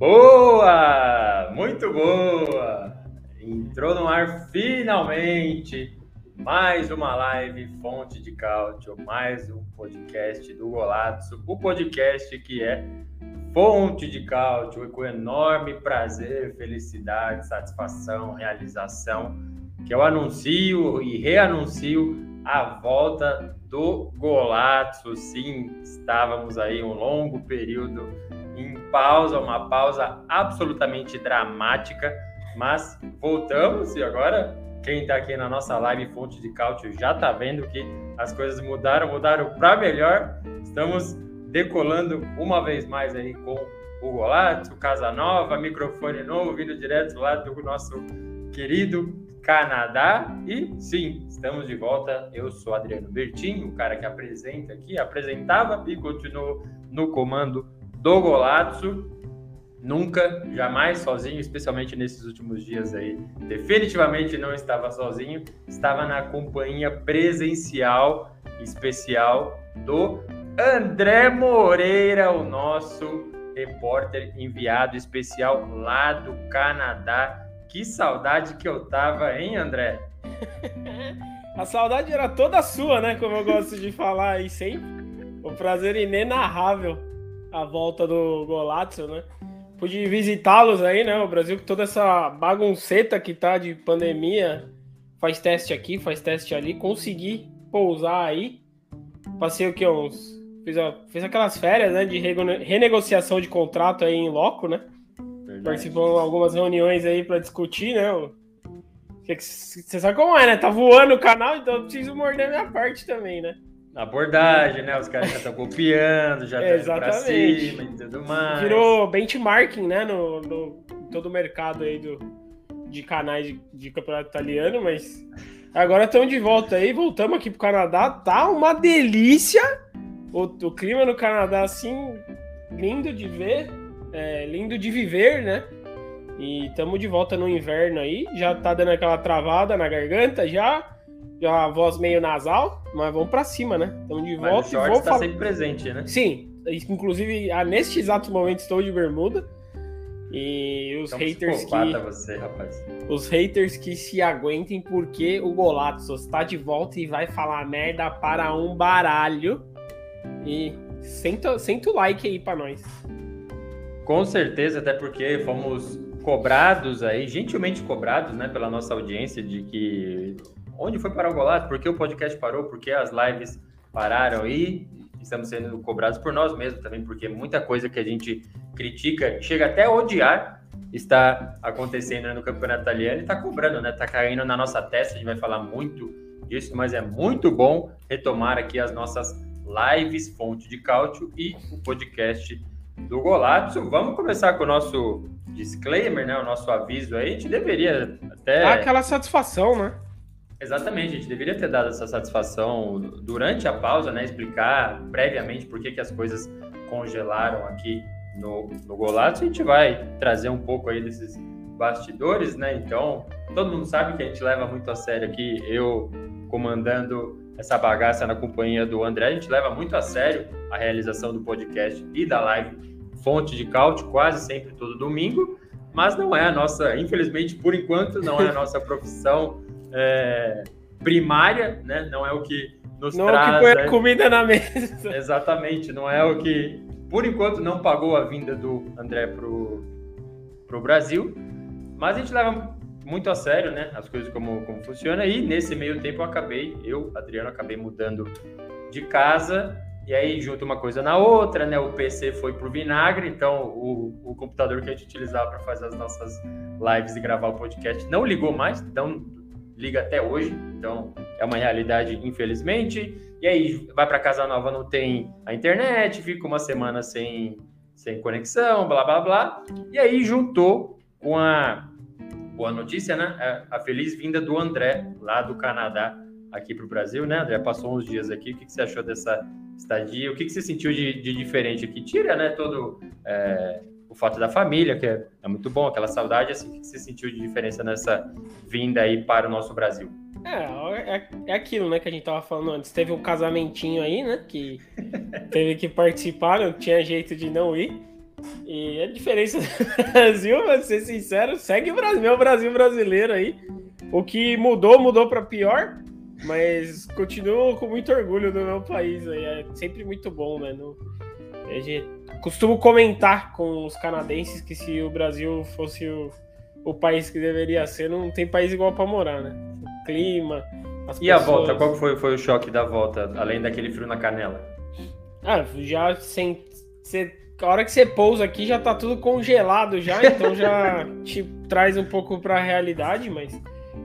Boa! Muito boa! Entrou no ar finalmente mais uma live Fonte de Cálcio, mais um podcast do Golazzo, o podcast que é fonte de cálcio, com enorme prazer, felicidade, satisfação, realização, que eu anuncio e reanuncio a volta do Golazzo. Sim, estávamos aí um longo período pausa, uma pausa absolutamente dramática, mas voltamos e agora quem está aqui na nossa live Fonte de Cálcio já está vendo que as coisas mudaram, mudaram para melhor. Estamos decolando uma vez mais aí com o Golato, Casa Nova, microfone novo, vindo direto lá do nosso querido Canadá. E sim, estamos de volta. Eu sou Adriano Bertin, o cara que apresenta aqui, apresentava e continuo no comando do Golazzo. Nunca, jamais sozinho, especialmente nesses últimos dias aí. Definitivamente não estava sozinho, estava na companhia presencial especial do André Moreira, o nosso repórter enviado especial lá do Canadá. Que saudade que eu tava, hein, André? A saudade era toda sua, né? Como eu gosto de falar aí sempre. O prazer inenarrável a volta do Golazzo, né? Pude visitá-los aí, né? O Brasil com toda essa bagunceta que tá de pandemia. Faz teste aqui, faz teste ali. Consegui pousar aí. Passei o que? Uns Fiz, fiz aquelas férias, né, de renegociação de contrato aí em loco, né? Verdade. Participou de algumas reuniões aí para discutir, né? Você sabe como é, né? Tá voando o canal, então eu preciso morder minha parte também, né? Na abordagem, né? Os caras já estão copiando, já estão pra cima e tudo mais. Virou benchmarking, né? No, no todo o mercado aí do, de canais de, de campeonato italiano, mas agora estamos de volta aí, voltamos aqui pro Canadá, tá uma delícia o, o clima no Canadá, assim, lindo de ver, é, lindo de viver, né? E estamos de volta no inverno aí, já tá dando aquela travada na garganta já, já a voz meio nasal, mas vamos para cima, né? Estamos de volta mas o e vou tá sempre presente, né? Sim, inclusive ah, neste exato momento estou de bermuda. E os então, haters que. Você, rapaz. Os haters que se aguentem, porque o Golato está de volta e vai falar merda para um baralho. E senta, senta o like aí para nós. Com certeza, até porque fomos cobrados aí, gentilmente cobrados, né, pela nossa audiência de que onde foi parar o Golato, por que o podcast parou, por que as lives pararam aí, estamos sendo cobrados por nós mesmos também, porque muita coisa que a gente critica, chega até a odiar, está acontecendo no campeonato italiano e está cobrando, né? Está caindo na nossa testa, a gente vai falar muito disso, mas é muito bom retomar aqui as nossas lives Fonte de Cálcio e o podcast do Golazzo. Vamos começar com o nosso disclaimer, né? O nosso aviso aí. A gente deveria até. Dá aquela satisfação, né? Exatamente, a gente deveria ter dado essa satisfação durante a pausa, né? Explicar previamente por que, que as coisas congelaram aqui no, no Golazzo. A gente vai trazer um pouco aí desses bastidores, né? Então, todo mundo sabe que a gente leva muito a sério aqui, eu comandando essa bagaça na companhia do André. A gente leva muito a sério a realização do podcast e da live Fonte de Cálcio, quase sempre todo domingo, mas não é a nossa, infelizmente, por enquanto, não é a nossa profissão é, primária, né? Não é o que nos não traz... Não é o que põe a comida na mesa. Exatamente, não é o que, por enquanto, não pagou a vinda do André pro, pro Brasil, mas a gente leva muito a sério, né? As coisas como, como funciona. E nesse meio tempo eu acabei, eu, Adriano, acabei mudando de casa. E aí, junto uma coisa na outra, né? O PC foi pro vinagre, então o, o computador que a gente utilizava para fazer as nossas lives e gravar o podcast não ligou mais, então liga até hoje. Então, é uma realidade, infelizmente. E aí vai para casa nova, não tem a internet, fica uma semana sem, sem conexão, blá blá blá. E aí juntou com a boa notícia, né? A feliz vinda do André, lá do Canadá, aqui para o Brasil, né? André passou uns dias aqui. O que, que você achou dessa estadia? O que, que você sentiu de, de diferente aqui? Tira, né? Todo é, o fato da família, que é, é, muito bom, aquela saudade. Assim, o que, você sentiu de diferença nessa vinda aí para o nosso Brasil? É, é, é, aquilo, né, que a gente tava falando antes. Teve um casamentinho aí, né, que teve que participar, não tinha jeito de não ir. E a diferença do Brasil, pra ser sincero, segue o Brasil, meu Brasil brasileiro aí. O que mudou, mudou para pior, mas continuo com muito orgulho do meu país aí. É sempre muito bom, né? Costumo comentar com os canadenses que se o Brasil fosse o, o país que deveria ser, não tem país igual para morar, né? O clima. e pessoas... a volta? Qual foi, foi o choque da volta, além daquele frio na canela? Ah, já sem. Você, a hora que você pousa aqui já tá tudo congelado já, então já te traz um pouco para a realidade, mas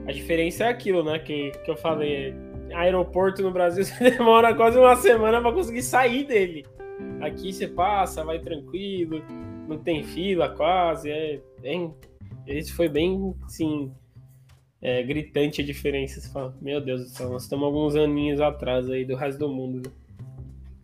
a diferença é aquilo, né? Que, que eu falei. Aeroporto no Brasil você demora quase uma semana para conseguir sair dele. Aqui você passa, vai tranquilo, não tem fila quase. É, é, esse foi bem, sim, é, gritante a diferença. Você fala, meu Deus do céu, nós estamos alguns aninhos atrás aí do resto do mundo. Né?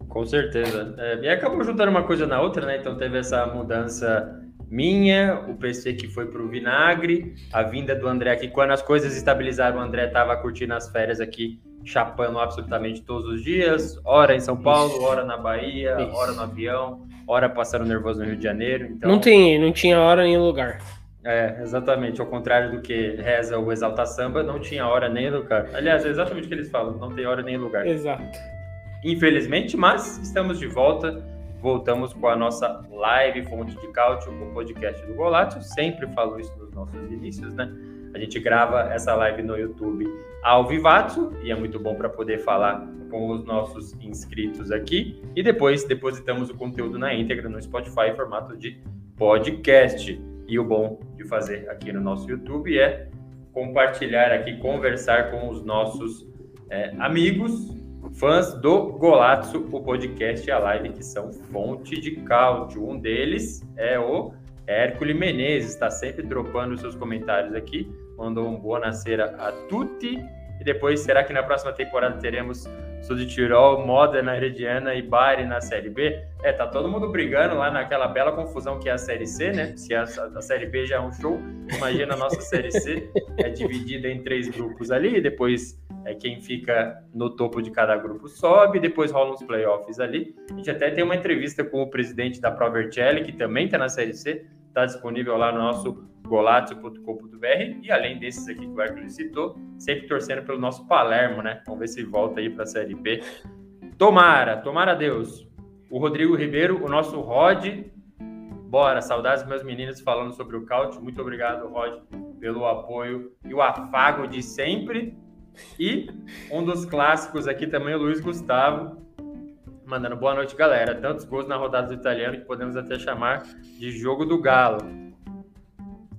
Com certeza. É, e acabou juntando uma coisa na outra, né? Então teve essa mudança minha, o PC que foi para o vinagre, a vinda do André aqui. Quando as coisas estabilizaram, o André estava curtindo as férias aqui, chapando absolutamente todos os dias, hora em São Paulo, hora na Bahia, hora no avião, hora passando nervoso no Rio de Janeiro. Então... Não, tem, não tinha hora nem lugar. É, exatamente. Ao contrário do que reza o Exalta Samba, não tinha hora nem lugar. Aliás, é exatamente o que eles falam, não tem hora nem lugar. Exato. Infelizmente, mas estamos de volta voltamos com a nossa live Fonte de Cálcio, o podcast do Golatio. Sempre falo isso nos nossos inícios, né? A gente grava essa live no YouTube ao vivato e é muito bom para poder falar com os nossos inscritos aqui. E depois depositamos o conteúdo na íntegra no Spotify em formato de podcast. E o bom de fazer aqui no nosso YouTube é compartilhar aqui, conversar com os nossos é, amigos fãs do Golazzo, o podcast e a live que são fonte de cálcio. Um deles é o Hércules Menezes, está sempre dropando seus comentários aqui. Mandou um boa nascera a tutti. E depois, será que na próxima temporada teremos Sul Tirol, Modena, Herediana e Bari na Série B? É, tá todo mundo brigando lá naquela bela confusão que é a Série C, né? Se a, a Série B já é um show, imagina a nossa Série C. É dividida em três grupos ali, depois é quem fica no topo de cada grupo sobe, depois rolam os playoffs ali. A gente até tem uma entrevista com o presidente da Provercelli, que também está na Série C, está disponível lá no nosso golazio.com.br e além desses aqui que o Hércules citou, sempre torcendo pelo nosso Palermo, né? Vamos ver se volta aí para a Série B. Tomara, tomara Deus. O Rodrigo Ribeiro, o nosso Rod. Bora, saudades meus meninos falando sobre o Caute. Muito obrigado, Rod, pelo apoio e o afago de sempre. E um dos clássicos aqui também, o Luiz Gustavo, mandando boa noite, galera. Tantos gols na rodada do italiano que podemos até chamar de jogo do Galo.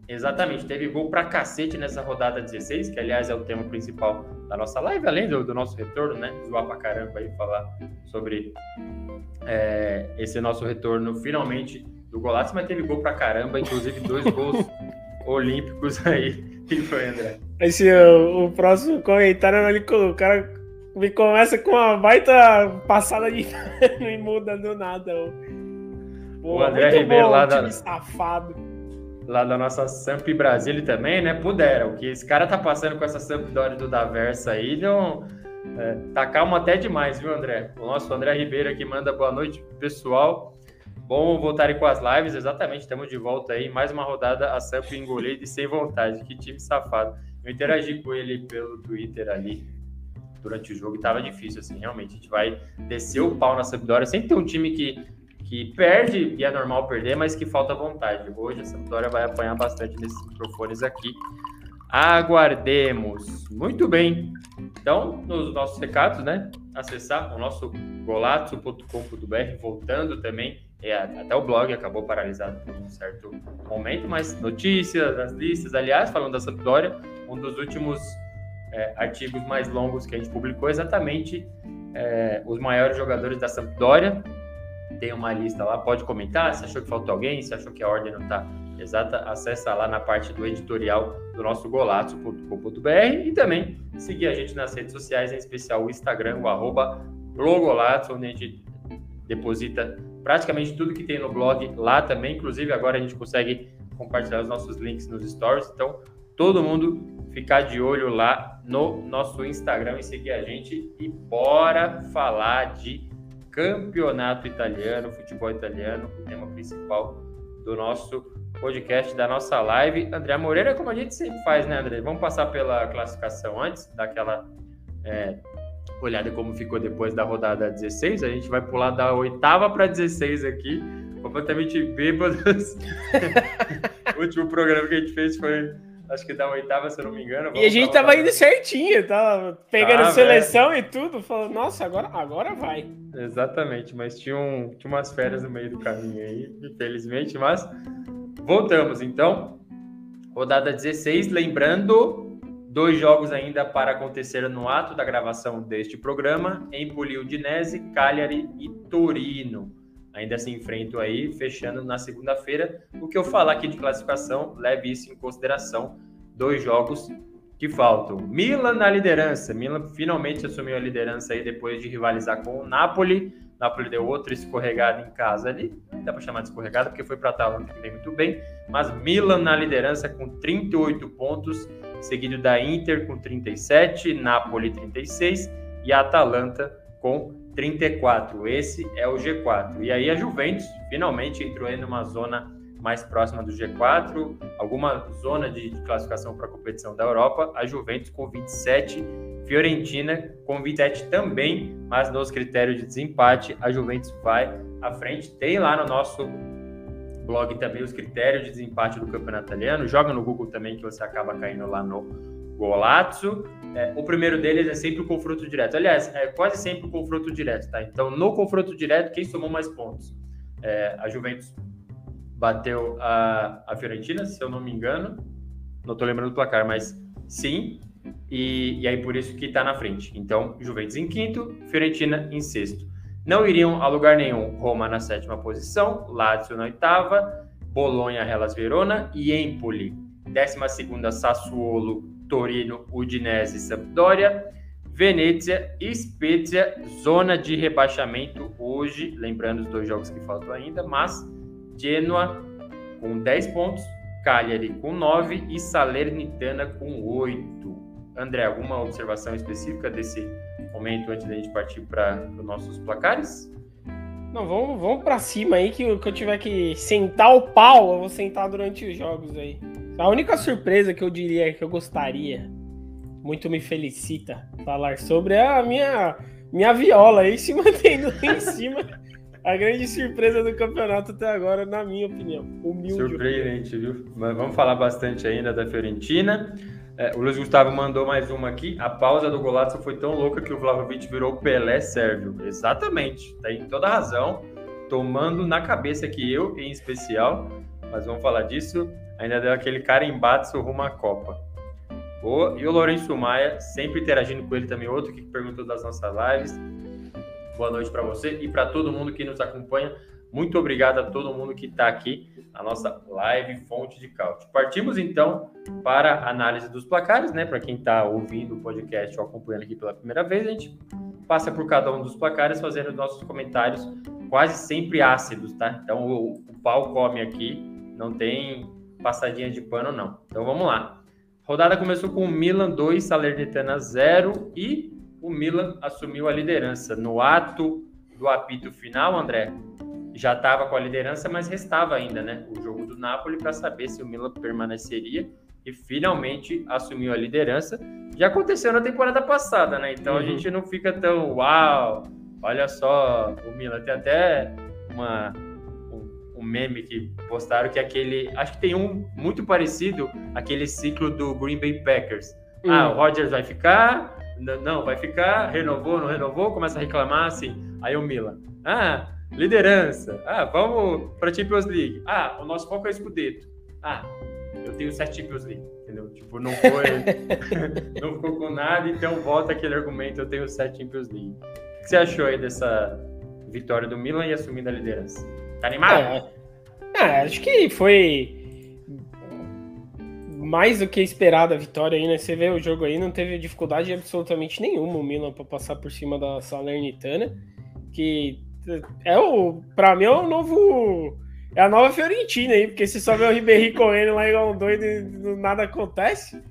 Exatamente, teve gol pra cacete nessa rodada 16, que aliás é o tema principal da nossa live, além do, do nosso retorno, né? Zoar pra caramba aí, falar sobre é, esse nosso retorno finalmente do golaço, mas teve gol pra caramba, inclusive dois gols olímpicos aí. que foi, André? Esse, o, o próximo comentário, ele, o cara me começa com uma baita passada de e muda do nada. Pô, o André Ribeiro bom, lá da... safado. Lá da nossa Samp Brasília também, né? Pudera. O que esse cara tá passando com essa Sampdoria do Daversa aí, não... É, tá calmo até demais, viu, André? O nosso André Ribeiro aqui manda boa noite, pessoal. Bom voltarem com as lives, exatamente. Estamos de volta aí. Mais uma rodada a Samp engolida e sem vontade. Que time safado. Eu interagi com ele pelo Twitter ali durante o jogo e tava difícil, assim, realmente. A gente vai descer o pau na Sampdoria. Sempre tem um time que, que perde, e é normal perder, mas que falta vontade. Hoje a Sampdoria vai apanhar bastante nesses microfones aqui. Aguardemos. Muito bem. Então, nos nossos recados, né? Acessar o nosso golazzo.com.br, voltando também é, até o blog acabou paralisado por um certo momento, mas notícias, as listas, aliás, falando da Sampdoria, um dos últimos é, artigos mais longos que a gente publicou, exatamente é, os maiores jogadores da Sampdoria. Tem uma lista lá, pode comentar se achou que faltou alguém, se achou que a ordem não está exata, acessa lá na parte do editorial do nosso golaço.com.br e também seguir a gente nas redes sociais, em especial o Instagram, o arroba blogolato, onde a gente deposita praticamente tudo que tem no blog lá também. Inclusive, agora a gente consegue compartilhar os nossos links nos stories. Então, todo mundo ficar de olho lá no nosso Instagram e seguir a gente. E bora falar de campeonato italiano, futebol italiano, o tema principal do nosso podcast, da nossa live. André Moreira, como a gente sempre faz, né, André? Vamos passar pela classificação antes, daquela é, olhada como ficou depois da rodada 16. A gente vai pular da oitava para 16 aqui, completamente bêbados. o último programa que a gente fez foi, acho que da oitava, se eu não me engano. e a gente tava indo certinho, tava pegando ah, seleção velho. e tudo, falando, nossa, agora, agora vai. Exatamente, mas tinha, um, tinha umas férias no meio do caminho aí, infelizmente, mas voltamos então. Rodada 16, lembrando Dois jogos ainda para acontecer no ato da gravação deste programa: Empoli Udinese, Cagliari e Torino. Ainda se enfrentam aí, fechando na segunda-feira. O que eu falar aqui de classificação, leve isso em consideração. Dois jogos que faltam. Milan na liderança. Milan finalmente assumiu a liderança aí depois de rivalizar com o Napoli. Napoli deu outra escorregada em casa ali. Não dá para chamar de escorregada porque foi para Atalanta que vem muito bem. Mas Milan na liderança com 38 pontos seguido da Inter com 37, Napoli 36 e a Atalanta com 34. Esse é o G4. E aí a Juventus finalmente entrou em uma zona mais próxima do G4, alguma zona de classificação para a competição da Europa. A Juventus com 27, Fiorentina com 27 também, mas nos critérios de desempate a Juventus vai à frente. Tem lá no nosso blog também os critérios de desempate do campeonato italiano. Joga no Google também que você acaba caindo lá no Golazzo. É, o primeiro deles é sempre o confronto direto. Aliás, é quase sempre o confronto direto, tá? Então, no confronto direto, quem somou mais pontos? É, a Juventus bateu a, a Fiorentina, se eu não me engano. Não tô lembrando do placar, mas sim. E, e aí por isso que tá na frente. Então, Juventus em quinto, Fiorentina em sexto. Não iriam a lugar nenhum Roma na sétima posição, Lazio na oitava, Bolonha, Hellas Verona e Empoli. Décima segunda, Sassuolo, Torino, Udinese Sampdoria. Venezia e Spezia, zona de rebaixamento hoje, lembrando os dois jogos que faltam ainda, mas Genoa com 10 pontos, Cagliari com 9 e Salernitana com 8. André, alguma observação específica desse momento antes da gente partir para os nossos placares? Não, vamos, vamos para cima aí que, que eu tiver que sentar o pau, eu vou sentar durante os jogos aí. A única surpresa que eu diria que eu gostaria, muito me felicita falar sobre é a minha, minha viola aí se mantendo lá em cima. A grande surpresa do campeonato até agora, na minha opinião. Humilde Surpreendente, viu? Mas vamos falar bastante ainda da Fiorentina. É, o Luiz Gustavo mandou mais uma aqui. A pausa do golaço foi tão louca que o Vlahovic virou Pelé sérvio. Exatamente, tem toda a razão. Tomando na cabeça que eu, em especial, mas vamos falar disso, ainda deu aquele carimbaço rumo à Copa. Boa. E o Lourenço Maia, sempre interagindo com ele também, outro que perguntou das nossas lives. Boa noite para você e para todo mundo que nos acompanha. Muito obrigado a todo mundo que está aqui na nossa live Fonte de Cálcio. Partimos então para a análise dos placares, né? Para quem está ouvindo o podcast ou acompanhando aqui pela primeira vez, a gente passa por cada um dos placares fazendo nossos comentários quase sempre ácidos, tá? Então o, o pau come aqui, não tem passadinha de pano não. Então vamos lá. rodada começou com o Milan 2, Salernitana 0 e o Milan assumiu a liderança no ato do apito final, André já estava com a liderança, mas restava ainda, né, o jogo do Napoli para saber se o Milan permaneceria e finalmente assumiu a liderança. Já aconteceu na temporada passada, né? Então uhum. a gente não fica tão uau, olha só, o Milan tem até uma um, meme que postaram que é aquele, acho que tem um muito parecido aquele ciclo do Green Bay Packers. Uhum. Ah, o Rodgers vai ficar, não, vai ficar, renovou, não renovou, começa a reclamar assim. Aí o Milan, ah, Liderança. Ah, vamos para Champions League. Ah, o nosso foco é Scudetto. Ah, eu tenho sete Champions League, entendeu? entendeu? Tipo, não foi. não ficou com nada, então volta aquele argumento: eu tenho sete Champions League. O que você achou aí dessa vitória do Milan e assumindo a liderança? Tá animado? É, é, acho que foi mais do que esperada a vitória aí, né? Você vê o jogo aí, não teve dificuldade absolutamente nenhuma o Milan para passar por cima da Salernitana, que é o, para mim é o novo é a nova Fiorentina aí, porque se só vê o Ribéry correndo lá igual um doido e nada acontece.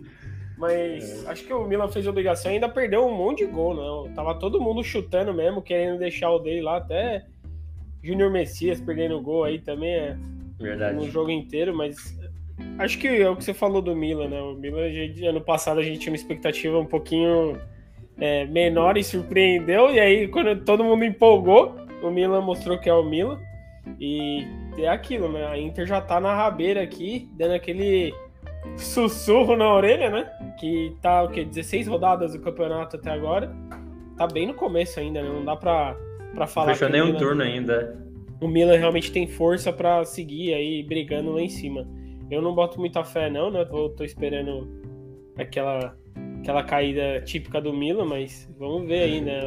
Mas é. acho que o Milan fez obrigação e ainda perdeu um monte de gol, não. Né? Tava todo mundo chutando mesmo, querendo deixar o dele lá, até Júnior Messias perdendo gol aí também é Verdade. no jogo inteiro, mas acho que é o que você falou do Milan, né? O Milan, ano passado a gente tinha uma expectativa um pouquinho é, menor e surpreendeu, e aí quando todo mundo empolgou, o Milan mostrou que é o Milan. E é aquilo, né? A Inter já tá na rabeira aqui, dando aquele sussurro na orelha, né? Que tá o quê? 16 rodadas do campeonato até agora. Tá bem no começo ainda, né? Não dá pra, pra falar. Fechou nem um turno ainda. O Milan realmente tem força para seguir aí brigando lá em cima. Eu não boto muita fé, não, né? Tô, tô esperando aquela, aquela caída típica do Milan, mas vamos ver aí, né?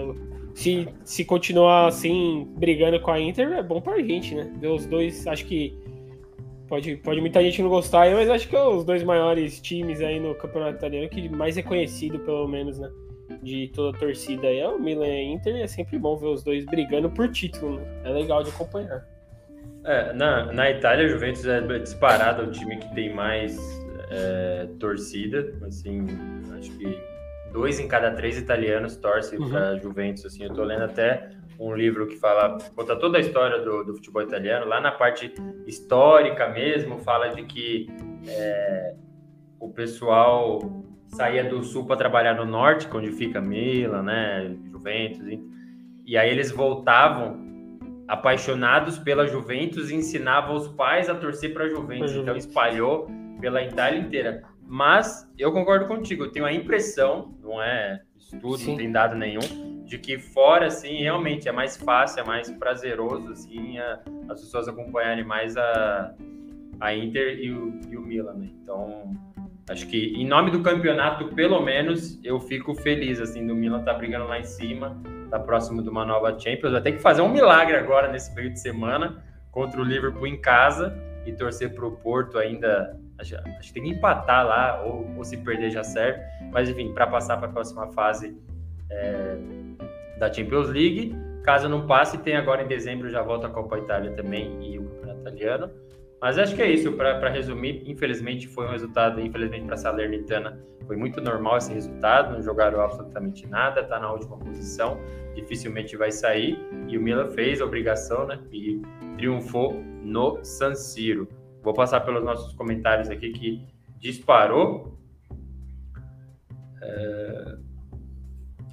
se, se continuar assim, brigando com a Inter, é bom pra gente, né? Ver os dois, acho que pode, pode muita gente não gostar, mas acho que é os dois maiores times aí no campeonato italiano, que mais reconhecido, pelo menos, né? De toda a torcida aí é o Milan e a Inter, e é sempre bom ver os dois brigando por título, né? É legal de acompanhar. É, na, na Itália, a Juventus é disparado o time que tem mais é, torcida, assim, acho que dois em cada três italianos torcem uhum. para Juventus. Assim, eu estou lendo até um livro que fala, conta toda a história do, do, futebol italiano. Lá na parte histórica mesmo, fala de que é, o pessoal saía do sul para trabalhar no norte, onde fica Milan, né, Juventus, e, e aí eles voltavam apaixonados pela Juventus e ensinavam os pais a torcer para a Juventus. Então espalhou pela Itália inteira. Mas eu concordo contigo, eu tenho a impressão, não é estudo, Sim. não tem dado nenhum, de que fora, assim, realmente é mais fácil, é mais prazeroso, assim, a, as pessoas acompanharem mais a, a Inter e o, e o Milan, né? Então, acho que em nome do campeonato, pelo menos, eu fico feliz, assim, do Milan tá brigando lá em cima, tá próximo de uma nova Champions, vai ter que fazer um milagre agora nesse meio de semana contra o Liverpool em casa e torcer para o Porto ainda Acho, acho, que tem que empatar lá, ou, ou se perder já serve. Mas enfim, para passar para a próxima fase é, da Champions League. Caso não passe, tem agora em dezembro já volta a Copa Itália também e o Campeonato Italiano. Mas acho que é isso, para resumir, infelizmente foi um resultado, infelizmente para a Salernitana foi muito normal esse resultado, não jogaram absolutamente nada, está na última posição, dificilmente vai sair, e o Milan fez a obrigação, né, e triunfou no San Siro. Vou passar pelos nossos comentários aqui que disparou. É...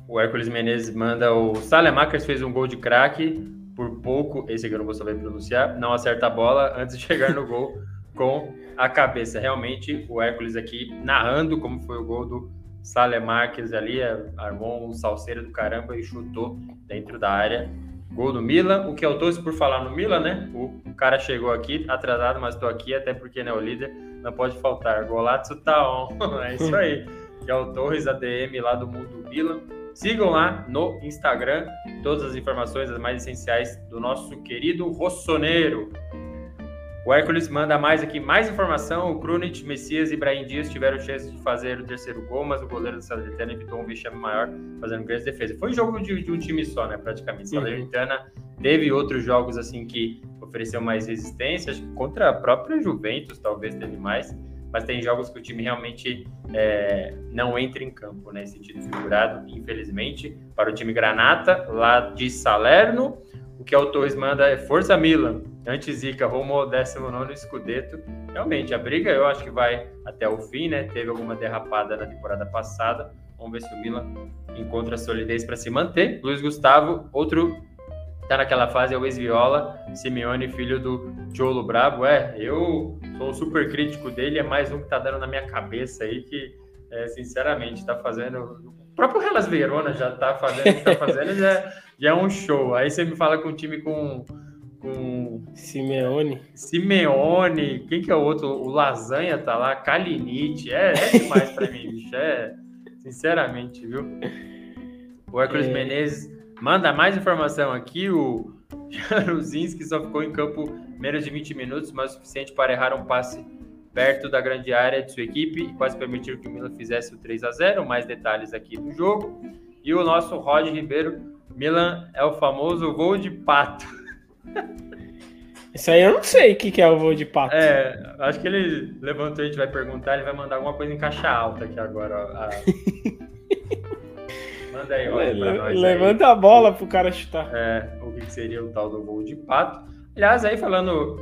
O Hércules Menezes manda o Salemakers fez um gol de craque, por pouco, esse aqui eu não vou saber pronunciar, não acerta a bola antes de chegar no gol com a cabeça. Realmente, o Hércules aqui narrando como foi o gol do Salemakers ali, é, armou um salseiro do caramba e chutou dentro da área Gol do Milan. O que eu torço por falar no Milan, né? O cara chegou aqui atrasado, mas estou aqui, até porque né, o líder não pode faltar. Golaço tá on. é isso aí. Que é o Torres ADM lá do Mundo Milan. Sigam lá no Instagram todas as informações, as mais essenciais do nosso querido Rossoneiro. O Hércules manda mais aqui, mais informação. O Krunic, Messias e Brahim Dias tiveram chance de fazer o terceiro gol, mas o goleiro do Salernitana evitou um vexame maior, fazendo grande defesa. Foi um jogo de, de um time só, né, praticamente. Uhum. Salernitana teve outros jogos, assim, que ofereceu mais resistência. Acho que contra a própria Juventus, talvez teve mais. Mas tem jogos que o time realmente é, não entra em campo, né, sentido figurado, infelizmente. Para o time Granata, lá de Salerno, o que o Torres manda é Força Milan Anti-Zica rumo ao 19 Scudetto. Realmente, a briga eu acho que vai até o fim, né? Teve alguma derrapada na temporada passada. Vamos ver se o Milan encontra solidez para se manter. Luiz Gustavo, outro tá naquela fase, é o ex-viola, Simeone, filho do Cholo Brabo. É, eu sou super crítico dele, é mais um que tá dando na minha cabeça aí, que, é, sinceramente, tá fazendo. O próprio Hellas Verona já tá fazendo, tá fazendo já, já é um show. Aí você me fala com um time com com Simeone. Simeone. Quem que é o outro? O Lasanha tá lá. Kalinic. É, é demais pra mim, bicho. É, sinceramente, viu? O Hércules é... Menezes manda mais informação aqui. O Jaruzinski só ficou em campo menos de 20 minutos, mas o suficiente para errar um passe perto da grande área de sua equipe e quase permitir que o Milan fizesse o 3 a 0 Mais detalhes aqui do jogo. E o nosso Rod Ribeiro, Milan é o famoso voo de pato. Isso aí eu não sei o que, que é o voo de pato. É, acho que ele levantou, a gente vai perguntar, ele vai mandar alguma coisa em caixa alta aqui agora. A... Manda aí, olha pra nós. Levanta aí. a bola pro cara chutar. É, o que seria o tal do voo de pato. Aliás, aí falando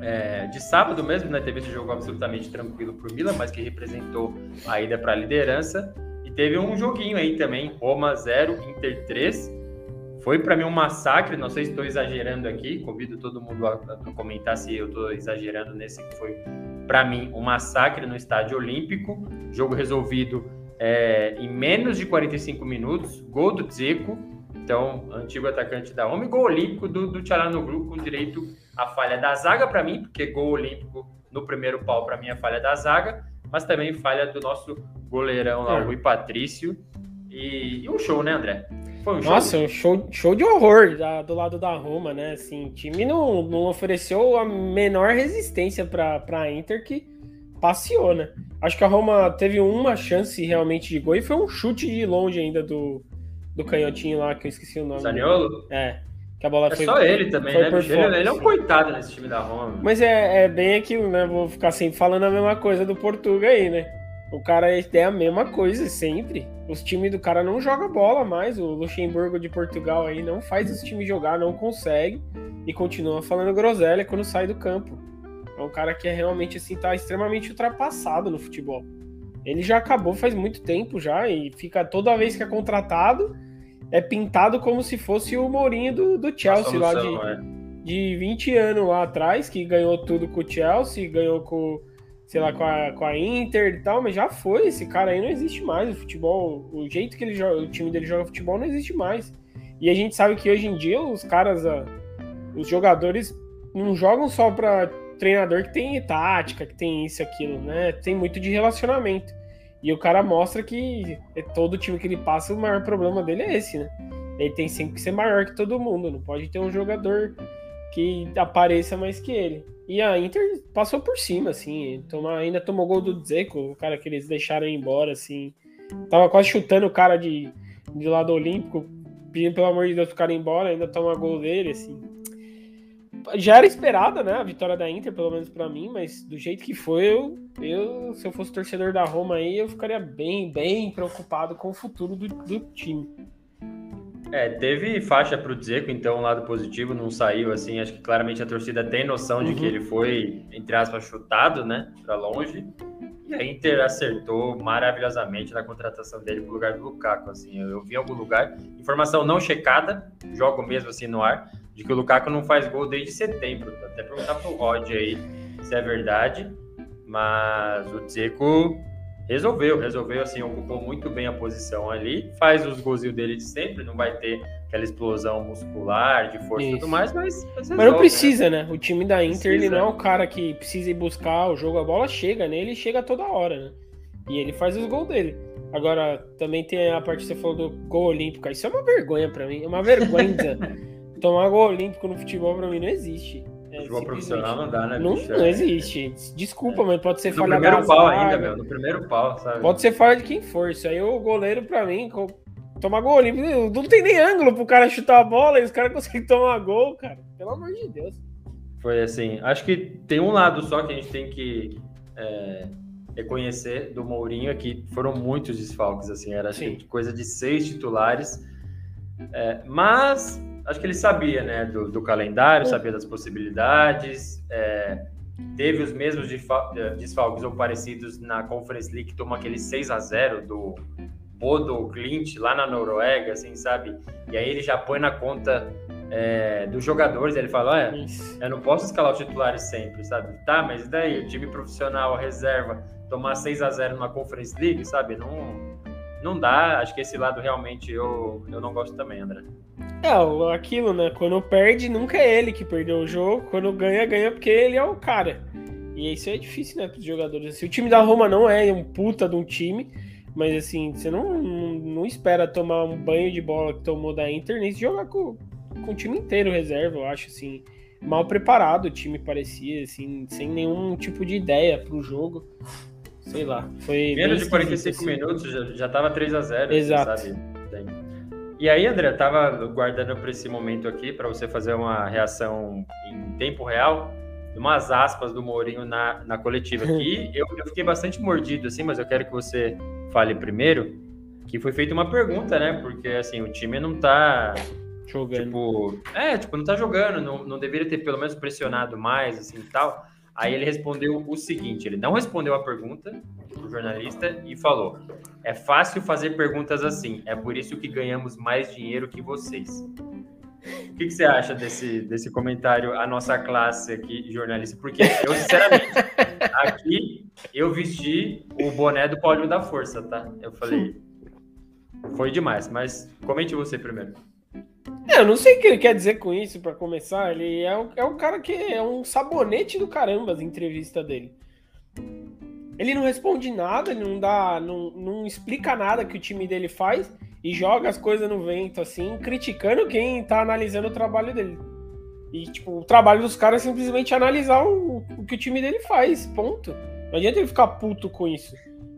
é, de sábado mesmo, né? Teve esse jogo absolutamente tranquilo pro Milan, mas que representou a ida para a liderança. E teve um joguinho aí também, Roma 0, Inter 3. Foi para mim um massacre, não sei se estou exagerando aqui, convido todo mundo a, a comentar se eu estou exagerando nesse que foi para mim um massacre no estádio olímpico. Jogo resolvido é, em menos de 45 minutos, gol do Dzeko, então antigo atacante da Roma, e gol olímpico do, do Tchalanoglu com direito à falha da zaga para mim, porque gol olímpico no primeiro pau para mim é falha da zaga, mas também falha do nosso goleirão lá, é. o Rui Patrício. E, e, um show, né, André? Foi um show. Nossa, um show, show de horror da, do lado da Roma, né? Assim, o time não, não ofereceu a menor resistência para a Inter que passeou, né? Acho que a Roma teve uma chance realmente de gol e foi um chute de longe ainda do, do canhotinho lá, que eu esqueci o nome. Zaniolo? É. Que a bola é foi, só ele também, né? Fora, ele, ele, é um coitado nesse time da Roma. Mas é, é bem aquilo, né? Vou ficar sempre falando a mesma coisa do Portuga aí, né? O cara é a mesma coisa sempre. Os times do cara não joga bola mais. O Luxemburgo de Portugal aí não faz os times jogar, não consegue. E continua falando groselha quando sai do campo. É um cara que é realmente assim, tá extremamente ultrapassado no futebol. Ele já acabou faz muito tempo já e fica toda vez que é contratado é pintado como se fosse o Mourinho do, do Chelsea lá de, é. de 20 anos lá atrás, que ganhou tudo com o Chelsea, ganhou com, sei lá, com a, com a Inter e tal, mas já foi, esse cara aí não existe mais, o futebol, o jeito que ele joga, o time dele joga futebol não existe mais. E a gente sabe que hoje em dia os caras, os jogadores não jogam só para treinador que tem tática, que tem isso aquilo, né? Tem muito de relacionamento. E o cara mostra que é todo time que ele passa, o maior problema dele é esse, né? Ele tem sempre que ser maior que todo mundo, não pode ter um jogador que apareça mais que ele. E a Inter passou por cima, assim, toma, ainda tomou gol do Dzeko, o cara que eles deixaram embora, assim. Tava quase chutando o cara de, de lado olímpico, pedindo pelo amor de Deus pro cara embora, ainda toma gol dele, assim já era esperada, né? A vitória da Inter, pelo menos para mim, mas do jeito que foi, eu, eu, se eu fosse torcedor da Roma aí, eu ficaria bem, bem preocupado com o futuro do, do time. É, teve faixa para o Dzeko, então um lado positivo não saiu assim. Acho que claramente a torcida tem noção uhum. de que uhum. ele foi, entre aspas, chutado, né, para longe. A Inter acertou maravilhosamente na contratação dele pro lugar do Lukaku. Assim, eu, eu vi em algum lugar, informação não checada, jogo mesmo assim no ar, de que o Lukaku não faz gol desde setembro. Até perguntar pro Rod aí se é verdade. Mas o Dzeko resolveu, resolveu assim, ocupou muito bem a posição ali, faz os golzinhos dele de sempre, não vai ter aquela explosão muscular, de força e tudo mais, mas. Mas, resolve, mas não precisa, né? né? O time da Inter, precisa. ele não é o cara que precisa ir buscar o jogo, a bola chega nele e chega toda hora, né? E ele faz os gols dele. Agora, também tem a parte que você falou do gol olímpico. Isso é uma vergonha para mim. É uma vergonha. Tomar gol olímpico no futebol pra mim não existe. É, futebol profissional não dá, né? Não, não existe. Desculpa, é. mas pode ser no falha No primeiro pau ainda, meu. No primeiro pau, sabe? Pode ser falha de quem for. Isso aí o goleiro, pra mim, tomar gol olímpico. Não tem nem ângulo pro cara chutar a bola e os caras conseguem tomar gol, cara. Pelo amor de Deus. Foi assim. Acho que tem um lado só que a gente tem que é, reconhecer do Mourinho é que foram muitos desfalques, assim. Era coisa de seis titulares. É, mas acho que ele sabia, né, do, do calendário, sabia das possibilidades, é, teve os mesmos desfalques ou parecidos na Conference League, que tomou aquele 6 a 0 do Bodo Clint lá na Noruega, assim, sabe? E aí ele já põe na conta é, dos jogadores, ele fala, olha, eu não posso escalar os titulares sempre, sabe? Tá, mas daí o time profissional, a reserva, tomar 6 a 0 numa Conference League, sabe? Não, não dá, acho que esse lado realmente eu, eu não gosto também, André. É, aquilo, né? Quando perde, nunca é ele que perdeu o jogo. Quando ganha, ganha porque ele é o cara. E isso é difícil, né, pros jogadores. Assim, o time da Roma não é um puta de um time, mas assim, você não, não, não espera tomar um banho de bola que tomou da Inter, nem se jogar com, com o time inteiro reserva, eu acho, assim. Mal preparado o time parecia, assim, sem nenhum tipo de ideia pro jogo. Sei lá, foi. Menos de 45 assim. minutos, já, já tava 3 a 0 assim, Exato. Sabe? E aí, André, eu tava guardando para esse momento aqui para você fazer uma reação em tempo real, umas aspas do Mourinho na, na coletiva aqui. eu, eu fiquei bastante mordido, assim, mas eu quero que você fale primeiro. Que foi feita uma pergunta, né? Porque assim, o time não tá jogando. Tipo, é, tipo, não tá jogando, não, não deveria ter pelo menos pressionado mais, assim e tal. Aí ele respondeu o seguinte: ele não respondeu a pergunta do jornalista e falou: É fácil fazer perguntas assim, é por isso que ganhamos mais dinheiro que vocês. O que, que você acha desse, desse comentário, a nossa classe aqui, jornalista? Porque eu, sinceramente, aqui eu vesti o boné do Pódio da Força, tá? Eu falei, foi demais, mas comente você primeiro. É, eu não sei o que ele quer dizer com isso para começar. Ele é um, é um cara que é um sabonete do caramba as entrevistas dele. Ele não responde nada, ele não dá, não, não explica nada que o time dele faz e joga as coisas no vento, assim, criticando quem tá analisando o trabalho dele. E, tipo, o trabalho dos caras é simplesmente analisar o, o que o time dele faz, ponto. Não adianta ele ficar puto com isso.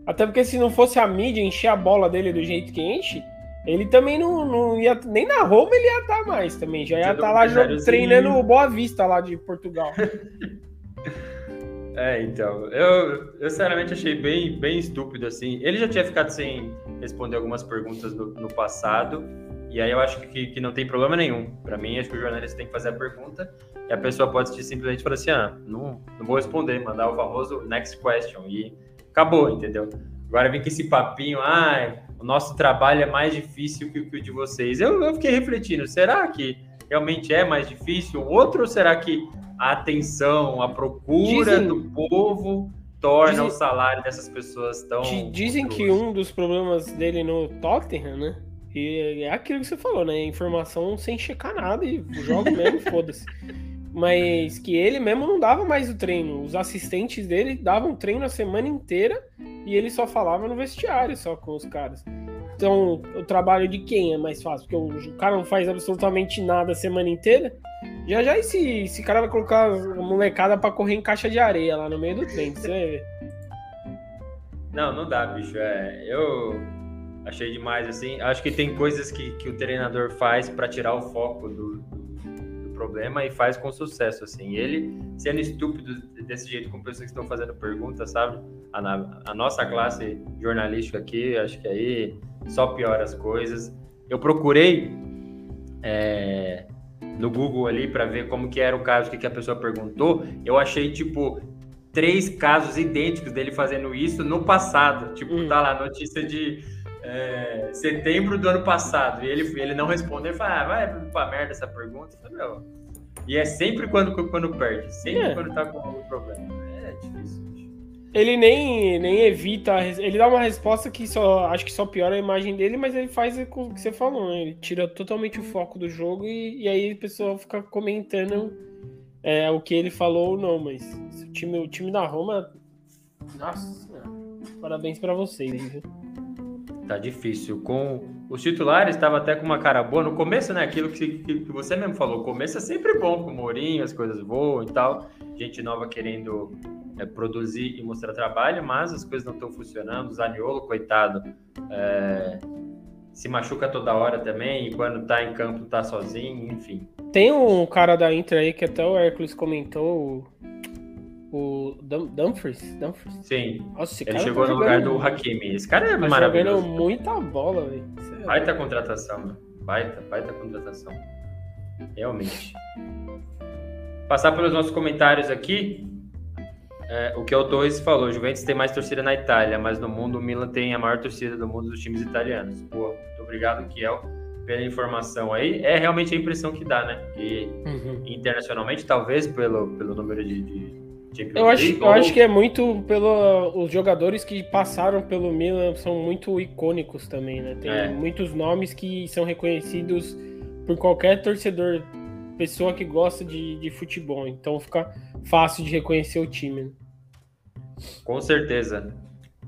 Até porque se não fosse a mídia encher a bola dele do jeito que enche, ele também não, não ia. Nem na Roma ele ia estar tá mais também. Já ia estar tá lá treinando o Boa Vista lá de Portugal. é, então. Eu, eu sinceramente achei bem, bem estúpido assim. Ele já tinha ficado sem responder algumas perguntas no, no passado. E aí eu acho que, que não tem problema nenhum. Para mim, acho que o jornalista tem que fazer a pergunta e a pessoa pode simplesmente falar assim: ah, não, não vou responder, mandar o famoso next question. E acabou, entendeu? Agora vem com esse papinho, ah, o nosso trabalho é mais difícil que, que o de vocês. Eu, eu fiquei refletindo, será que realmente é mais difícil? Outro ou será que a atenção, a procura dizem, do povo torna dizem, o salário dessas pessoas tão. Dizem que um dos problemas dele no Tottenham, né? E é aquilo que você falou, né? Informação sem checar nada e jogo mesmo, foda-se. Mas que ele mesmo não dava mais o treino. Os assistentes dele davam treino a semana inteira e ele só falava no vestiário só com os caras. Então, o trabalho de quem é mais fácil? Porque o, cara não faz absolutamente nada a semana inteira. Já já esse, esse cara vai colocar a molecada para correr em caixa de areia lá no meio do treino, você. Não, não dá, bicho. É, eu achei demais assim. Acho que tem coisas que, que o treinador faz para tirar o foco do, problema e faz com sucesso, assim. Ele, sendo estúpido desse jeito, com pessoas que estão fazendo perguntas, sabe? A, a nossa classe jornalística aqui, acho que aí só piora as coisas. Eu procurei é, no Google ali para ver como que era o caso que, que a pessoa perguntou. Eu achei, tipo, três casos idênticos dele fazendo isso no passado. Tipo, hum. tá lá, notícia de é, setembro do ano passado e ele, ele não respondeu, ele fala, ah, vai pra merda essa pergunta. falei. E é sempre quando, quando perde, sempre é. quando tá com algum problema. É difícil. Ele nem, nem evita, ele dá uma resposta que só acho que só piora a imagem dele, mas ele faz o que você falou, né? Ele tira totalmente o foco do jogo e, e aí a pessoa fica comentando é, o que ele falou ou não. Mas o time, o time da Roma, nossa, parabéns para vocês, viu? Tá difícil. Com os titulares, estava até com uma cara boa. No começo, né? Aquilo que, que, que, você mesmo falou. O começo é sempre bom com o Mourinho, as coisas voam e tal. Gente nova querendo é, produzir e mostrar trabalho, mas as coisas não estão funcionando. O Zaniolo, coitado, é, se machuca toda hora também. E quando tá em campo, tá sozinho, enfim. Tem um cara da Inter aí que até o Hércules comentou, o Dumfries? Dumfries? Sim. Nossa, ele chegou tá no lugar do Hakimi. Esse cara é tá maravilhoso. jogando muita bola, velho. É baita contratação, Baita, baita contratação. Realmente. Passar pelos nossos comentários aqui. É, o que o Torres falou, Juventus tem mais torcida na Itália, mas no mundo o Milan tem a maior torcida do mundo dos times italianos. Pô, muito obrigado, Kiel, pela informação aí. É realmente a impressão que dá, né? Que uhum. internacionalmente, talvez pelo, pelo número de, de eu acho, eu acho que é muito pelo os jogadores que passaram pelo Milan são muito icônicos também, né? Tem é. muitos nomes que são reconhecidos por qualquer torcedor, pessoa que gosta de, de futebol. Então fica fácil de reconhecer o time. Né? Com certeza.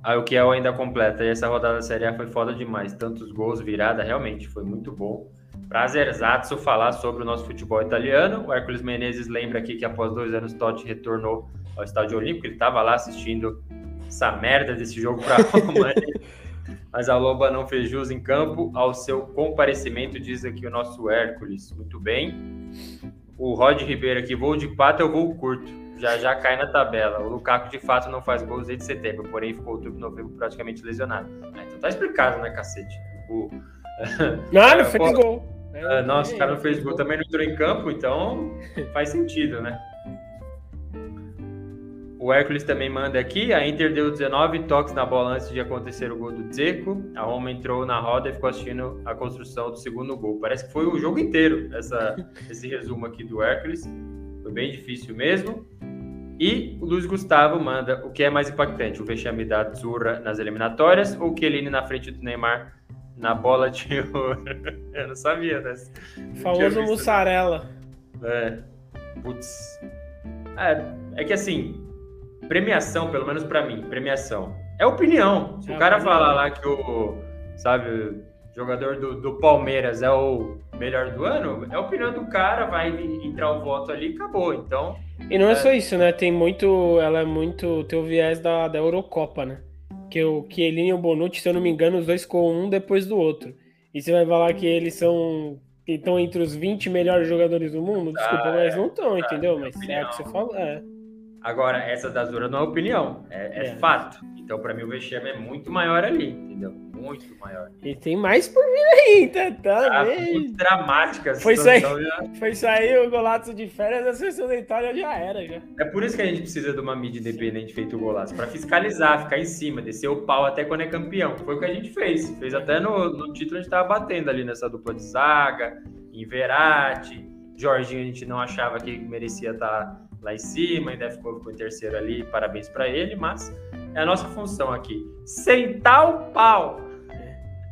Aí o que é ainda completa. E essa rodada da Série A foi foda demais. Tantos gols, virada, realmente foi muito bom. Prazerzato falar sobre o nosso futebol italiano. O Hércules Menezes lembra aqui que após dois anos Totti retornou ao Estádio Olímpico. Ele estava lá assistindo essa merda desse jogo para Roma. mas a Loba não fez jus em campo ao seu comparecimento, diz aqui o nosso Hércules. Muito bem. O Rod Ribeiro aqui, voo de quatro, eu vou curto. Já já cai na tabela. O Lukaku de fato não faz gols desde setembro, porém ficou outubro novembro praticamente lesionado. Ah, então tá explicado, né, cacete? O... Não, não fez gol. É, nossa, o cara não fez gol, também não entrou em campo, então faz sentido, né? O Hércules também manda aqui. A Inter deu 19 toques na bola antes de acontecer o gol do Zeco. A Roma entrou na roda e ficou assistindo a construção do segundo gol. Parece que foi o jogo inteiro essa, esse resumo aqui do Hércules. Foi bem difícil mesmo. E o Luiz Gustavo manda o que é mais impactante: o vexame da Zurra nas eliminatórias ou o Chiellini na frente do Neymar na bola de ouro? Eu não sabia dessa. Famoso mussarela. É. Putz. É, é que assim, premiação, pelo menos para mim, premiação. É opinião. Se é o cara opinião. falar lá que o, sabe, jogador do, do, Palmeiras é o melhor do ano, é a opinião do cara, vai entrar o voto ali e acabou. Então. E não é, é só isso, né? Tem muito. Ela é muito. Tem o viés da, da Eurocopa, né? Que o Chiellini e o Bonucci, se eu não me engano, os dois com um depois do outro. E você vai falar que eles são. estão entre os 20 melhores jogadores do mundo? Desculpa, ah, mas não estão, entendeu? Mas é o que você fala. É. Agora, essa da Zura não é opinião, é, é, é. fato. Então, para mim, o vexame é muito maior ali, entendeu? Muito maior. E tem mais por vir aí, tá? tá ah, muito dramática foi sair, já... foi sair o Golato de férias, a sessão da Itália já era, já. É por isso que a gente precisa de uma mídia independente feito o Golato, para fiscalizar, ficar em cima, descer o pau até quando é campeão. Foi o que a gente fez. Fez até no, no título, a gente tava batendo ali nessa dupla de zaga, em Verratti, Jorginho a gente não achava que merecia estar tá lá em cima, ainda ficou, ficou em terceiro ali, parabéns para ele, mas é a nossa função aqui, sentar o pau.